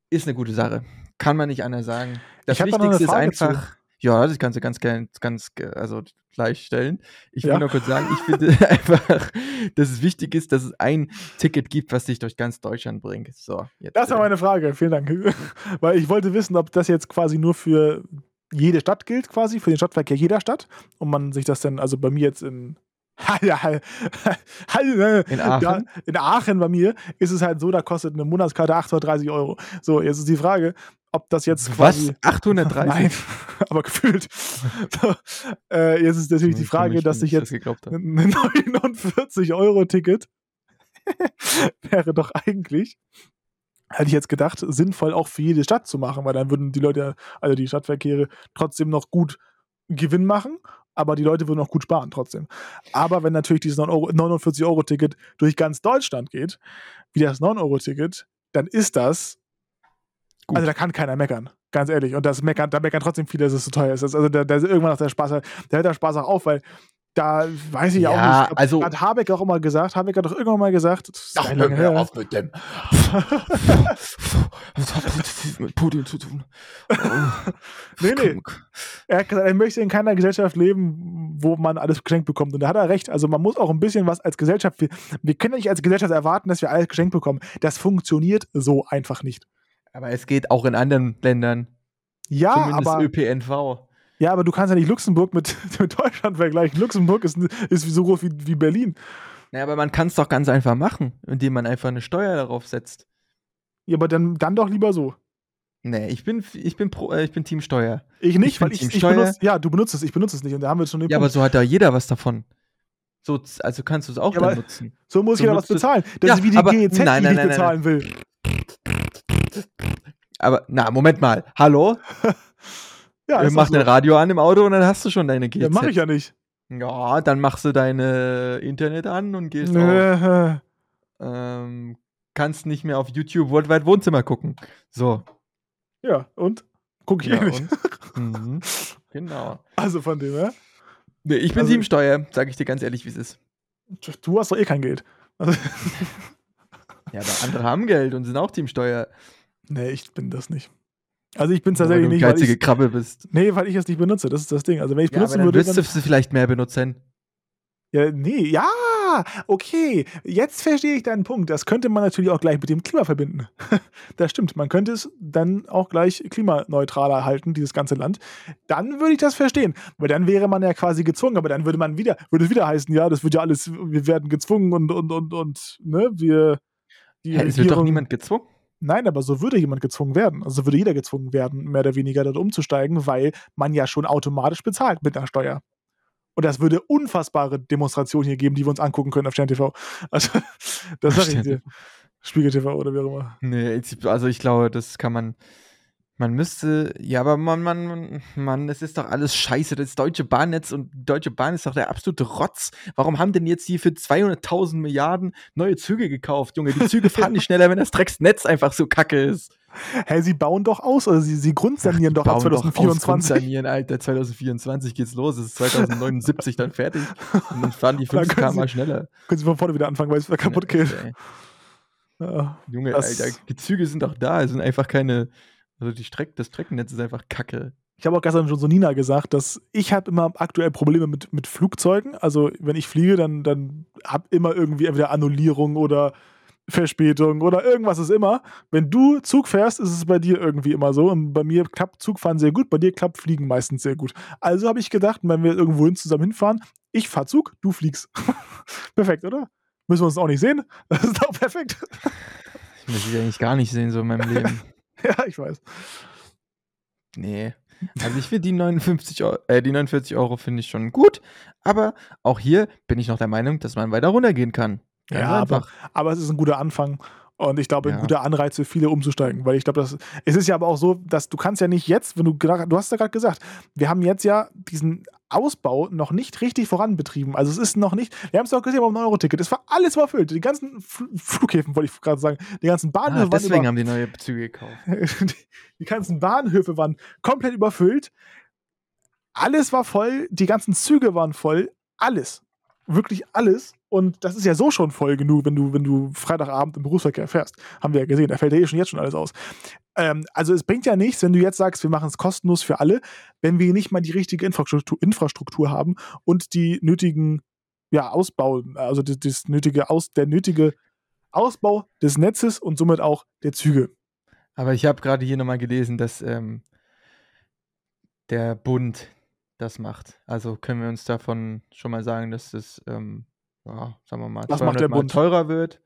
ist eine gute Sache. Kann man nicht anders sagen. Das Wichtigste ist Frage zu. einfach. Ja, das kannst du ganz gern, ganz, also gleich stellen. Ich will Ja. nur kurz sagen, ich finde einfach, dass es wichtig ist, dass es ein Ticket gibt, was dich durch ganz Deutschland bringt. So, jetzt. Das war meine Frage, vielen Dank. Weil ich wollte wissen, ob das jetzt quasi nur für jede Stadt gilt, quasi, für den Stadtverkehr jeder Stadt. Und man sich das dann, also bei mir jetzt in. In Aachen? Ja, in Aachen bei mir ist es halt so, da kostet eine Monatskarte 830 Euro. So, jetzt ist die Frage, ob das jetzt quasi. was? 830? Nein, aber gefühlt. So, äh, jetzt ist natürlich die Frage, dass ich das jetzt habe. ein 49-Euro-Ticket wäre doch eigentlich, hätte ich jetzt gedacht, sinnvoll auch für jede Stadt zu machen, weil dann würden die Leute, also die Stadtverkehre, trotzdem noch gut Gewinn machen, aber die Leute würden auch gut sparen trotzdem. Aber wenn natürlich dieses 49-Euro-Ticket durch ganz Deutschland geht, wie das 9-Euro-Ticket, dann ist das, Gut. also da kann keiner meckern. Ganz ehrlich. Und das meckern, da meckern trotzdem viele, dass es so teuer ist. Also da, da ist irgendwann noch der Spaß, der hört der Spaß auch auf, weil da weiß ich Ja, auch nicht. Ich glaub, also- Hat Habeck auch immer gesagt, Habeck hat doch irgendwann mal gesagt, Ach, hör her. auf mit dem. Was hat das mit Putin zu tun? Nee, nee. Er hat gesagt, er möchte in keiner Gesellschaft leben, wo man alles geschenkt bekommt. Und da hat er recht. Also man muss auch ein bisschen was als Gesellschaft. Wir, wir können nicht als Gesellschaft erwarten, dass wir alles geschenkt bekommen. Das funktioniert so einfach nicht. Aber es geht auch in anderen Ländern. Ja, Zumindest aber, ÖPNV. Ja, aber du kannst ja nicht Luxemburg mit, mit Deutschland vergleichen. Luxemburg ist, ist so groß wie, wie Berlin. Naja, aber man kann es doch ganz einfach machen, indem man einfach eine Steuer darauf setzt. Ja, aber dann, dann doch lieber so. Nee, ich bin, ich bin, pro, äh, ich bin Team Steuer. Ich nicht, Ich weil ich, ich benutze. Ja, du benutzt es, ich benutze es nicht. Und da haben wir schon den Ja, aber Punkt. so hat da jeder was davon. So, also kannst du es auch Ja, dann aber- nutzen. So muss so jeder was bezahlen. Das Ja, ist wie die aber- GEZ, nein, die nein, ich nein, bezahlen will. Aber, na, Moment mal. Hallo? Ja, Äh, Mach doch dein so. Radio an im Auto und dann hast du schon deine GZ. Ja, mach ich ja nicht. Ja, dann machst du deine Internet an und gehst auf, Äh, ähm, kannst nicht mehr auf YouTube Worldwide Wohnzimmer gucken. So. Ja, und? Guck ich Ja, eh nicht. Mhm. Genau. Also von dem her. Nee, ich bin Also- Team Steuer, sage ich dir ganz ehrlich, wie es ist. Du hast doch eh kein Geld. Also, Ja, aber andere haben Geld und sind auch Team Steuer. nee, ich bin das nicht. Also ich bin Weil tatsächlich du nicht, weil geizige ich, Krabbe bist. nee, weil ich es nicht benutze. Das ist das Ding. Also wenn ich Ja, aber benutzen dann würde, dann, du vielleicht mehr benutzen. ja, nee, ja, okay. Jetzt verstehe ich deinen Punkt. Das könnte man natürlich auch gleich mit dem Klima verbinden. das stimmt. Man könnte es dann auch gleich klimaneutraler halten, dieses ganze Land. Dann würde ich das verstehen, weil dann wäre man ja quasi gezwungen. Aber dann würde man wieder, würde es wieder heißen, ja, das wird ja alles, wir werden gezwungen und und und und ne, wir die Hä, es wird doch niemand gezwungen. Nein, aber so würde jemand gezwungen werden. Also würde jeder gezwungen werden, mehr oder weniger dort umzusteigen, weil man ja schon automatisch bezahlt mit einer Steuer. Und das würde unfassbare Demonstrationen hier geben, die wir uns angucken können auf Stern TV. Also, das sag ich dir. Spiegel TV oder wie auch immer. Nee, also ich glaube, das kann man. Man müsste, ja, aber man, man, man, es ist doch alles scheiße. Das deutsche Bahnnetz und die Deutsche Bahn ist doch der absolute Rotz. Warum haben denn jetzt hier für 200.000 Milliarden neue Züge gekauft, Junge? Die Züge fahren nicht schneller, wenn das Drecksnetz einfach so kacke ist. Hä, sie bauen doch aus, oder sie, sie grundsanieren doch ab Bauen doch aus 2024. Grundsanieren, Alter. 2024 geht's los. Es ist 2079 dann fertig. Und dann fahren die Dann 5 können km schneller. Können sie von vorne wieder anfangen, weil es wieder kaputt geht. Ja. Junge, Alter, die Züge sind doch da. Es sind einfach keine. Also die Streck, das Streckennetz ist einfach kacke. Ich habe auch gestern schon so Nina gesagt, dass ich habe immer aktuell Probleme mit, mit Flugzeugen. Also wenn ich fliege, dann, dann habe immer irgendwie entweder Annullierung oder Verspätung oder irgendwas ist immer. Wenn du Zug fährst, ist es bei dir irgendwie immer so. Und bei mir klappt Zugfahren sehr gut, bei dir klappt Fliegen meistens sehr gut. Also habe ich gedacht, wenn wir irgendwo hin zusammen hinfahren, ich fahr Zug, du fliegst. perfekt, oder? Müssen wir uns auch nicht sehen? Das ist doch perfekt. Ich muss dich eigentlich gar nicht sehen, so in meinem Leben. ja, ich weiß. Nee. Also ich finde die 59 Euro, äh, die 49 Euro finde ich schon gut, aber auch hier bin ich noch der Meinung, dass man weiter runtergehen kann. Ganz Ja, aber, einfach. aber es ist ein guter Anfang. Und ich glaube, ein Ja. guter Anreiz für viele umzusteigen. Weil ich glaube, das, es ist ja aber auch so, dass du kannst ja nicht jetzt, wenn du, du hast ja gerade gesagt, wir haben jetzt ja diesen Ausbau noch nicht richtig voranbetrieben. Also es ist noch nicht, wir haben es auch gesehen beim 9-Euro-Ticket, es war alles überfüllt. Die ganzen Fl Flughäfen, wollte ich gerade sagen, die ganzen Ah, Bahnhöfe waren deswegen über, haben die neue Züge gekauft. die, die ganzen Bahnhöfe waren komplett überfüllt. Alles war voll, die ganzen Züge waren voll, alles. Wirklich alles. Und das ist ja so schon voll genug, wenn du, wenn du Freitagabend im Berufsverkehr fährst. Haben wir ja gesehen, da fällt ja eh schon jetzt schon alles aus. Ähm, also es bringt ja nichts, wenn du jetzt sagst, wir machen es kostenlos für alle, wenn wir nicht mal die richtige Infrastruktur, Infrastruktur haben und die nötigen ja, Ausbau, also das, das nötige Aus, der nötige Ausbau des Netzes und somit auch der Züge. Aber ich habe gerade hier nochmal gelesen, dass ähm, der Bund das macht. Also können wir uns davon schon mal sagen, dass es, ähm, ja, sagen wir mal, Was macht der 200 Mal Bund? teurer wird.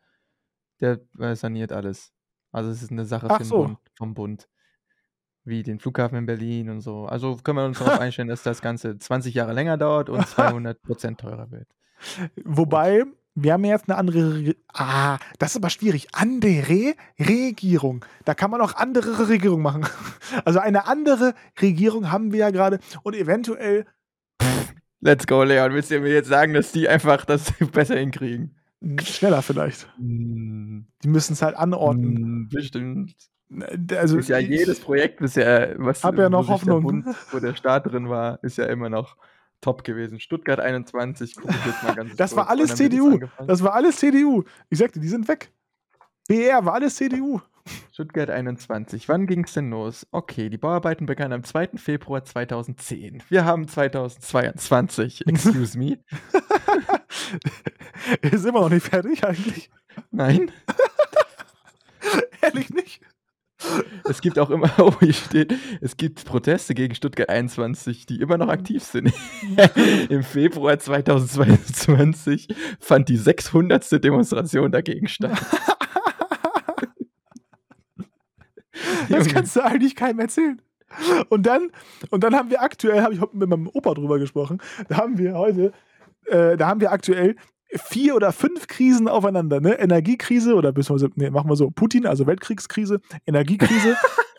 Der äh, saniert alles. Also es ist eine Sache Ach so. Bund, vom Bund. Wie den Flughafen in Berlin und so. Also können wir uns darauf einstellen, dass das Ganze 20 Jahre länger dauert und 200 Prozent teurer wird. Wobei, wir haben ja jetzt eine andere. Re ah, das ist aber schwierig. Andere Regierung. Da kann man auch andere Regierung machen. Also eine andere Regierung haben wir ja gerade und eventuell Let's go, Leon. Willst du mir jetzt sagen, dass die einfach das besser hinkriegen? schneller vielleicht. Hm, Die müssen es halt anordnen. hm, Bestimmt. Also ist ja ich- jedes Projekt bisher, was Hab ja noch wo sich der Hoffnung. Bund, wo der Staat drin war, ist ja immer noch top gewesen. Stuttgart 21, guck ich jetzt mal ganz Das war alles CDU. Das war alles CDU. Ich sagte, die sind weg. BR war alles CDU. Stuttgart 21. Wann ging es denn los? Okay, die Bauarbeiten begannen am 2. Februar 2010. Wir haben 2022. Excuse me. Ist immer noch nicht fertig eigentlich. Nein. Ehrlich nicht. Es gibt auch immer, oh, hier steht, es gibt Proteste gegen Stuttgart 21, die immer noch aktiv sind. Im Februar 2022 fand die 600. Demonstration dagegen statt. Das kannst du eigentlich keinem erzählen. Und dann, und dann haben wir aktuell, habe ich mit meinem Opa drüber gesprochen, da haben wir heute, äh, da haben wir aktuell vier oder fünf Krisen aufeinander, ne? Energiekrise oder beziehungsweise, nee, machen wir so, Putin, also Weltkriegskrise, Energiekrise,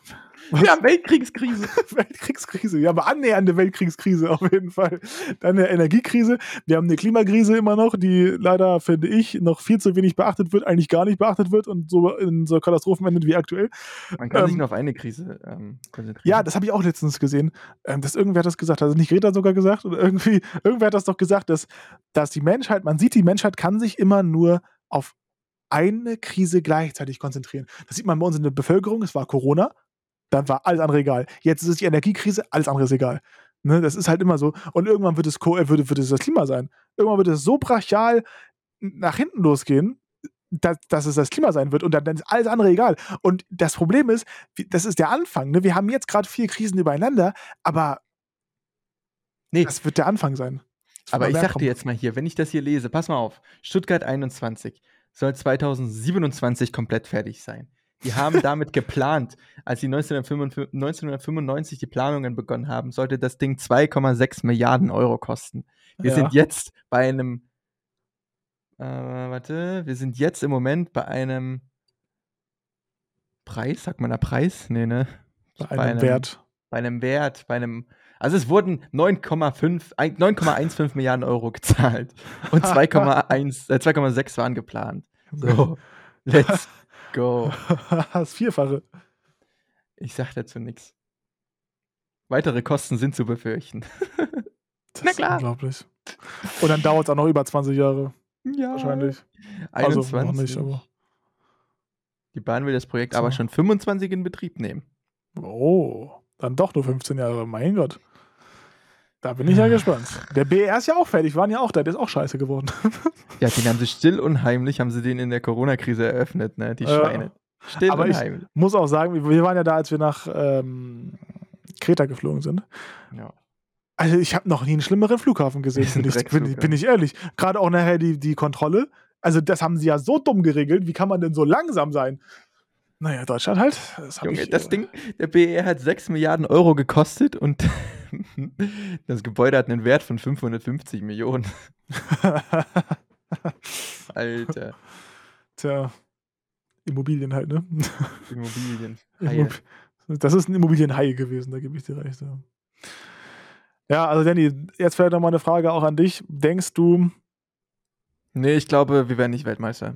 Wir haben Weltkriegskrise. Weltkriegskrise, ja, aber annähernde Weltkriegskrise auf jeden Fall. Dann eine Energiekrise. Wir haben eine Klimakrise immer noch, die leider, finde ich, noch viel zu wenig beachtet wird, eigentlich gar nicht beachtet wird und so in so Katastrophen endet wie aktuell. Man kann sich Ähm, nur auf eine Krise ähm, konzentrieren. Ja, das habe ich auch letztens gesehen, ähm, dass irgendwer hat das gesagt hat. Also nicht Greta sogar gesagt oder irgendwie, irgendwer hat das doch gesagt, dass, dass die Menschheit, man sieht, die Menschheit kann sich immer nur auf eine Krise gleichzeitig konzentrieren. Das sieht man bei uns in der Bevölkerung, es war Corona, dann war alles andere egal. Jetzt ist es die Energiekrise, alles andere ist egal. Ne, das ist halt immer so. Und irgendwann wird es, äh, wird, wird es das Klima sein. Irgendwann wird es so brachial nach hinten losgehen, dass, dass es das Klima sein wird und dann, dann ist alles andere egal. Und das Problem ist, das ist der Anfang. Ne? Wir haben jetzt gerade vier Krisen übereinander, aber nee, das wird der Anfang sein. Aber ich sag dir jetzt mal hier, wenn ich das hier lese, pass mal auf. Stuttgart 21 soll 2027 komplett fertig sein. Die haben damit geplant, als sie 1995, 1995 die Planungen begonnen haben, sollte das Ding 2,6 Milliarden Euro kosten. Wir Ja. sind jetzt bei einem, äh, warte, wir sind jetzt im Moment bei einem Preis, sagt man da Preis? Nee, ne? Bei einem Wert. Bei einem Wert, bei einem, also es wurden 9,5, ein- 9,15 Milliarden Euro gezahlt und 2,1, äh, 2,6 waren geplant. So, let's go. das Vierfache. Ich sag dazu nichts. Weitere Kosten sind zu befürchten. Das Na ist klar. unglaublich. Und dann dauert es auch noch über 20 Jahre, Ja, wahrscheinlich. Also 21. noch nicht, aber. Die Bahn will das Projekt aber So. schon 25 in Betrieb nehmen. Oh. Dann doch nur 15 Jahre, mein Gott. Da bin ich ja gespannt. Der BR ist ja auch fertig, waren ja auch da, der ist auch scheiße geworden. Ja, den haben sie still und heimlich, haben sie den in der Corona-Krise eröffnet, ne? Die. Schweine. Still Aber ich- heimlich. Muss auch sagen, wir waren ja da, als wir nach ähm, Kreta geflogen sind. Ja. Also ich habe noch nie einen schlimmeren Flughafen gesehen, bin ich, bin, bin ich ehrlich. Gerade auch nachher die, die Kontrolle. Also das haben sie ja so dumm geregelt. Wie kann man denn so langsam sein? Naja, Deutschland halt. Das Junge, ich, das äh, Ding, der BER hat 6 Milliarden Euro gekostet und das Gebäude hat einen Wert von 550 Millionen. Alter, Tja, Immobilien halt, ne? Immobilien. Haie. Das ist ein Immobilienhai gewesen, da gebe ich dir recht. Ja. ja, also Danny, jetzt vielleicht nochmal eine Frage auch an dich. Denkst du, Nee, ich glaube, wir werden nicht Weltmeister.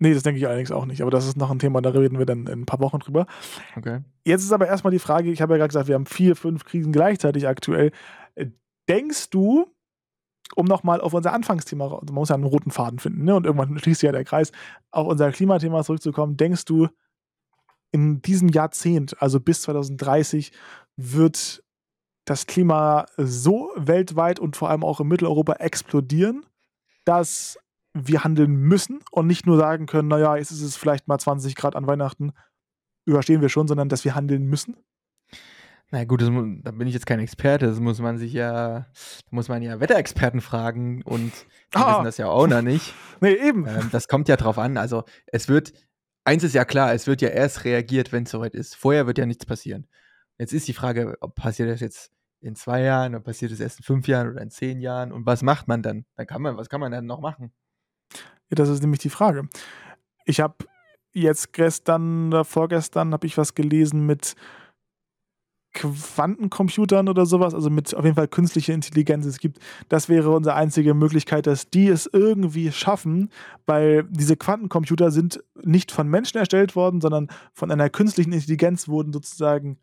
Nee, das denke ich allerdings auch nicht, aber das ist noch ein Thema, da reden wir dann in ein paar Wochen drüber. Okay. Jetzt ist aber erstmal die Frage, ich habe ja gerade gesagt, wir haben vier, fünf Krisen gleichzeitig aktuell. Äh, Denkst du, um nochmal auf unser Anfangsthema, ra- man muss ja einen roten Faden finden, ne? und irgendwann schließt sich ja der Kreis, auf unser Klimathema zurückzukommen, denkst du, in diesem Jahrzehnt, also bis 2030, wird das Klima so weltweit und vor allem auch in Mitteleuropa explodieren, dass wir handeln müssen und nicht nur sagen können, naja, jetzt ist es vielleicht mal 20 Grad an Weihnachten, überstehen wir schon, sondern dass wir handeln müssen? Na gut, das, da bin ich jetzt kein Experte. Das muss man sich ja, da muss man ja Wetterexperten fragen und die Ah. wissen das ja auch noch nicht. Nee, eben. Ähm, das kommt ja drauf an. Also es wird, eins ist ja klar, es wird ja erst reagiert, wenn es soweit ist. Vorher wird ja nichts passieren. Jetzt ist die Frage, ob passiert das jetzt in zwei Jahren, oder passiert es erst in fünf Jahren oder in zehn Jahren und was macht man dann? Dann kann man, was kann man dann noch machen? Ja, das ist nämlich die Frage. Ich habe jetzt gestern oder vorgestern habe ich was gelesen mit Quantencomputern oder sowas, also mit auf jeden Fall künstlicher Intelligenz. Es gibt, das wäre unsere einzige Möglichkeit, dass die es irgendwie schaffen, weil diese Quantencomputer sind nicht von Menschen erstellt worden, sondern von einer künstlichen Intelligenz wurden sozusagen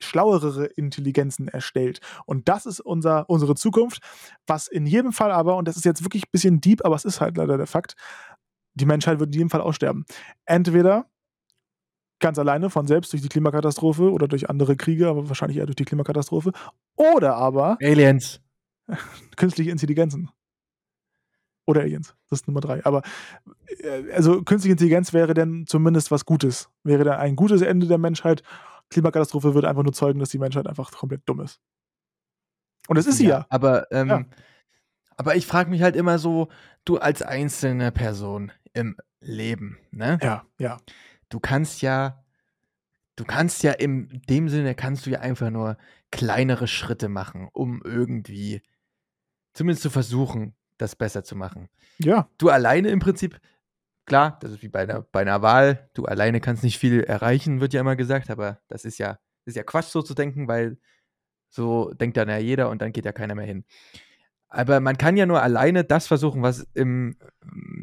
schlauere Intelligenzen erstellt. Und das ist unser, unsere Zukunft, was in jedem Fall aber, und das ist jetzt wirklich ein bisschen deep, aber es ist halt leider der Fakt, die Menschheit wird in jedem Fall aussterben. Entweder ganz alleine von selbst durch die Klimakatastrophe oder durch andere Kriege, aber wahrscheinlich eher durch die Klimakatastrophe, oder aber Aliens. künstliche Intelligenzen. Oder Aliens. Das ist Nummer drei. Aber äh, also künstliche Intelligenz wäre dann zumindest was Gutes. Wäre dann ein gutes Ende der Menschheit. Klimakatastrophe würde einfach nur zeugen, dass die Menschheit einfach komplett dumm ist. Und das ist sie ja. Aber, ähm, Ja. aber ich frage mich halt immer so, du als einzelne Person im Leben, ne? Ja, ja. du kannst ja, du kannst ja in dem Sinne, kannst du ja einfach nur kleinere Schritte machen, um irgendwie zumindest zu versuchen, das besser zu machen. Ja, Du alleine im Prinzip, klar, das ist wie bei einer, bei einer Wahl, du alleine kannst nicht viel erreichen, wird ja immer gesagt, aber das ist ja, ist ja Quatsch so zu denken, weil so denkt dann ja jeder und dann geht ja keiner mehr hin. Aber man kann ja nur alleine das versuchen, was im,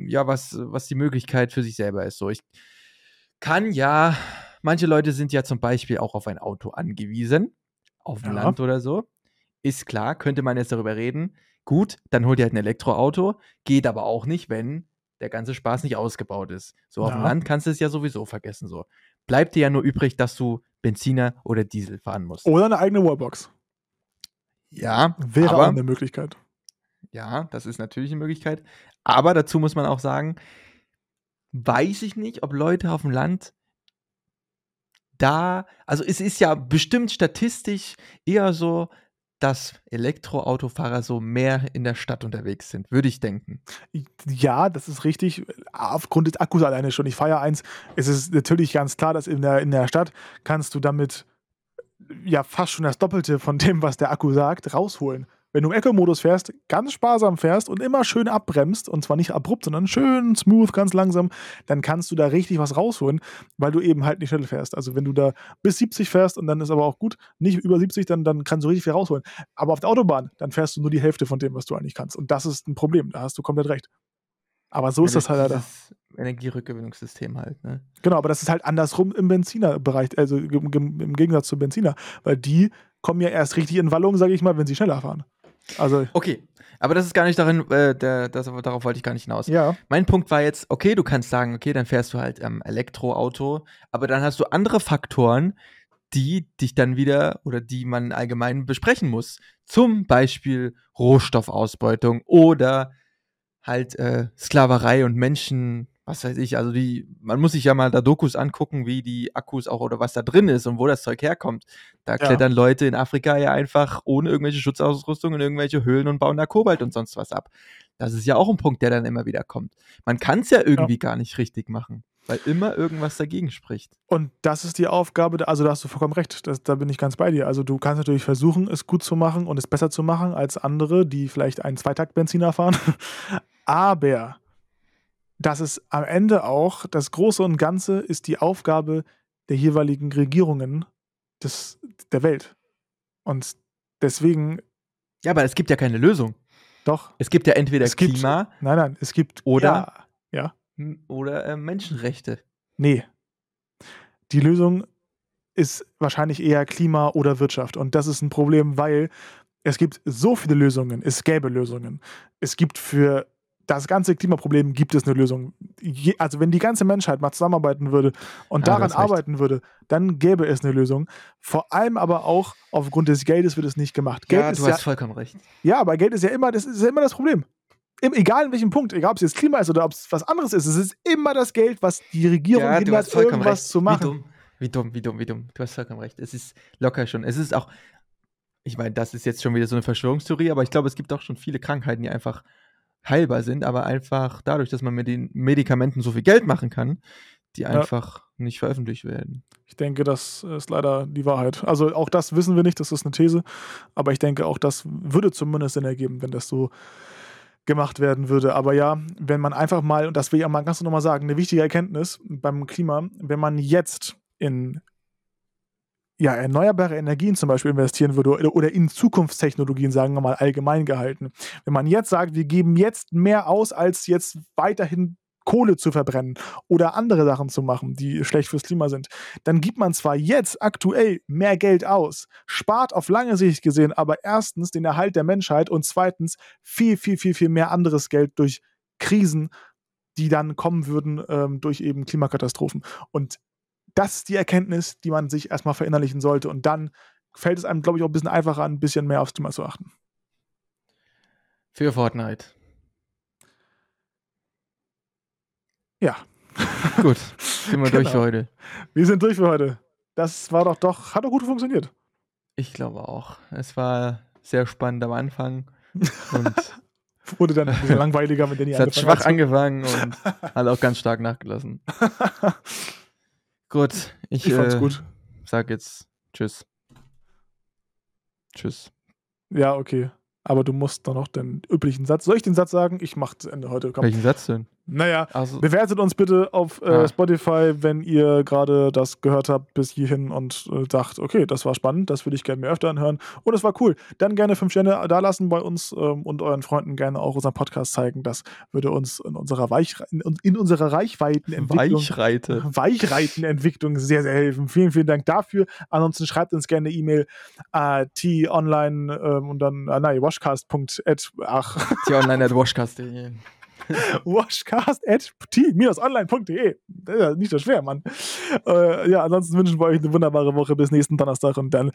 ja, was, was die Möglichkeit für sich selber ist. So, ich kann ja, manche Leute sind ja zum Beispiel auch auf ein Auto angewiesen, auf dem Ja. Land oder so. Ist klar, könnte man jetzt darüber reden. Gut, dann holt ihr halt ein Elektroauto, geht aber auch nicht, wenn der ganze Spaß nicht ausgebaut ist. So auf dem Ja. Land kannst du es ja sowieso vergessen. So bleibt dir ja nur übrig, dass du Benziner oder Diesel fahren musst. oder eine eigene Wallbox. Ja, Wäre aber eine Möglichkeit. Ja, das ist natürlich eine Möglichkeit. Aber dazu muss man auch sagen, weiß ich nicht, ob Leute auf dem Land da, also es ist ja bestimmt statistisch eher so, dass Elektroautofahrer so mehr in der Stadt unterwegs sind, würde ich denken. Ja, das ist richtig. Aufgrund des Akkus alleine schon. Ich feiere eins. Es ist natürlich ganz klar, dass in der, in der Stadt kannst du damit ja fast schon das Doppelte von dem, was der Akku sagt, rausholen. Wenn du im Eco-Modus fährst, ganz sparsam fährst und immer schön abbremst, und zwar nicht abrupt, sondern schön smooth, ganz langsam, dann kannst du da richtig was rausholen, weil du eben halt nicht schnell fährst. Also wenn du da bis 70 fährst und dann ist aber auch gut, nicht über 70, dann, dann kannst du richtig viel rausholen. Aber auf der Autobahn, dann fährst du nur die Hälfte von dem, was du eigentlich kannst. Und das ist ein Problem, da hast du komplett recht. Aber so ist das halt leider. Dieses Energierückgewinnungssystem halt, ne? Genau, aber das ist halt andersrum im Benzinerbereich, also im, im im Gegensatz zum Benziner, weil die kommen ja erst richtig in Wallung, sage ich mal, wenn sie schneller fahren. Also, Okay, aber das ist gar nicht darin, äh, der, das, darauf wollte ich gar nicht hinaus. ja, Mein Punkt war jetzt, okay, du kannst sagen, okay, dann fährst du halt ähm, Elektroauto, aber dann hast du andere Faktoren, die dich dann wieder oder die man allgemein besprechen muss. Zum Beispiel Rohstoffausbeutung oder halt äh, Sklaverei und Menschen, was weiß ich, also die, man muss sich ja mal da Dokus angucken, wie die Akkus auch oder was da drin ist und wo das Zeug herkommt. Da Ja. klettern Leute in Afrika ja einfach ohne irgendwelche Schutzausrüstung in irgendwelche Höhlen und bauen da Kobalt und sonst was ab. Das ist ja auch ein Punkt, der dann immer wieder kommt. Man kann es ja irgendwie gar nicht richtig machen, weil immer irgendwas dagegen spricht. Und das ist die Aufgabe, also da hast du vollkommen recht, das, da bin ich ganz bei dir. Also du kannst natürlich versuchen, es gut zu machen und es besser zu machen als andere, die vielleicht einen Zweitakt-Benziner fahren. Aber das ist am Ende auch, das Große und Ganze ist die Aufgabe der jeweiligen Regierungen des, der Welt. Und deswegen, Ja, aber es gibt ja keine Lösung. doch, Es gibt ja entweder Es gibt- Klima nein, nein, es gibt. Oder- Ja, m- oder äh, Menschenrechte. Nee. Die Lösung ist wahrscheinlich eher Klima oder Wirtschaft. Und das ist ein Problem, weil es gibt so viele Lösungen. Es gäbe Lösungen. Es gibt für das ganze Klimaproblem gibt es eine Lösung. Je, also wenn die ganze Menschheit mal zusammenarbeiten würde und Ja, daran arbeiten würde, dann gäbe es eine Lösung. Vor allem aber auch aufgrund des Geldes wird es nicht gemacht. Geld ja, ist du ja hast vollkommen recht. ja, aber Geld ist ja immer das, ist ja immer das Problem. Im, egal in welchem Punkt, egal ob es jetzt Klima ist oder ob es was anderes ist, es ist immer das Geld, was die Regierung ja, hindert, irgendwas recht. zu machen. Wie dumm, wie dumm, wie dumm, wie dumm. Du hast vollkommen recht. Es ist locker schon. Es ist auch, ich meine, das ist jetzt schon wieder so eine Verschwörungstheorie, aber ich glaube, es gibt auch schon viele Krankheiten, die einfach heilbar sind, aber einfach dadurch, dass man mit den Medikamenten so viel Geld machen kann, die einfach nicht veröffentlicht werden. Ich denke, das ist leider die Wahrheit. Also auch das wissen wir nicht, das ist eine These, aber ich denke, auch das würde zumindest Sinn ergeben, wenn das so gemacht werden würde. Aber ja, wenn man einfach mal, und das will ich auch mal ganz nochmal sagen, eine wichtige Erkenntnis beim Klima, wenn man jetzt in ja, erneuerbare Energien zum Beispiel investieren würde oder, in Zukunftstechnologien, sagen wir mal allgemein gehalten. Wenn man jetzt sagt, wir geben jetzt mehr aus, als jetzt weiterhin Kohle zu verbrennen oder andere Sachen zu machen, die schlecht fürs Klima sind, dann gibt man zwar jetzt aktuell mehr Geld aus, spart auf lange Sicht gesehen aber erstens den Erhalt der Menschheit und zweitens viel, viel, viel, viel mehr anderes Geld durch Krisen, die dann kommen würden ähm, durch eben Klimakatastrophen. Und das ist die Erkenntnis, die man sich erstmal verinnerlichen sollte. Und dann fällt es einem, glaube ich, auch ein bisschen einfacher, ein bisschen mehr aufs Klima zu achten. Für Fortnite. Ja, Gut, sind wir durch Genau. für heute. wir sind durch für heute. Das war doch doch, hat doch gut funktioniert. Ich glaube auch. Es war sehr spannend am Anfang und Wurde dann ein bisschen langweiliger, mit Danny es hat schwach angefangen und hat auch ganz stark nachgelassen. Gut, ich, Ich fand's äh, gut. sag jetzt Tschüss. Tschüss. Ja, okay. Aber du musst doch noch den üblichen Satz. Soll ich den Satz sagen? Ich mach das Ende heute. Komm. Welchen Satz denn? Naja, Also, bewertet uns bitte auf äh, Ah. Spotify, wenn ihr gerade das gehört habt bis hierhin und äh, sagt, okay, das war spannend, das würde ich gerne mehr öfter anhören und es war cool. Dann gerne fünf Sterne da lassen bei uns ähm, und euren Freunden gerne auch unseren Podcast zeigen. Das würde uns in unserer, Weich in, in unserer Reichweitenentwicklung Weichreite. Weichreitenentwicklung sehr, sehr helfen. Vielen, vielen Dank dafür. Ansonsten schreibt uns gerne eine E-Mail äh, t-online ähm, und dann, äh, nein, washcast.at, ach, Die online at washcast.de. washcast.t-online.de. Das ist ja nicht so schwer, Mann. Äh, ja, ansonsten wünschen wir euch eine wunderbare Woche bis nächsten Donnerstag und dann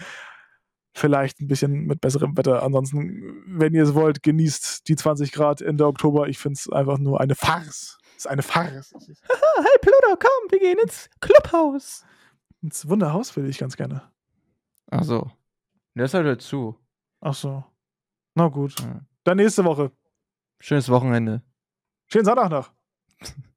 vielleicht ein bisschen mit besserem Wetter. Ansonsten, wenn ihr es wollt, genießt die 20 Grad Ende Oktober. Ich finde es einfach nur eine Farce. Es ist eine Farce. Hey Pluto, komm, wir gehen ins Clubhaus. Ins Wunderhaus will ich ganz gerne. Achso. Der ist halt halt zu. Ach so. Na gut. Ja. Dann nächste Woche. Schönes Wochenende. Schönen Sonntag noch.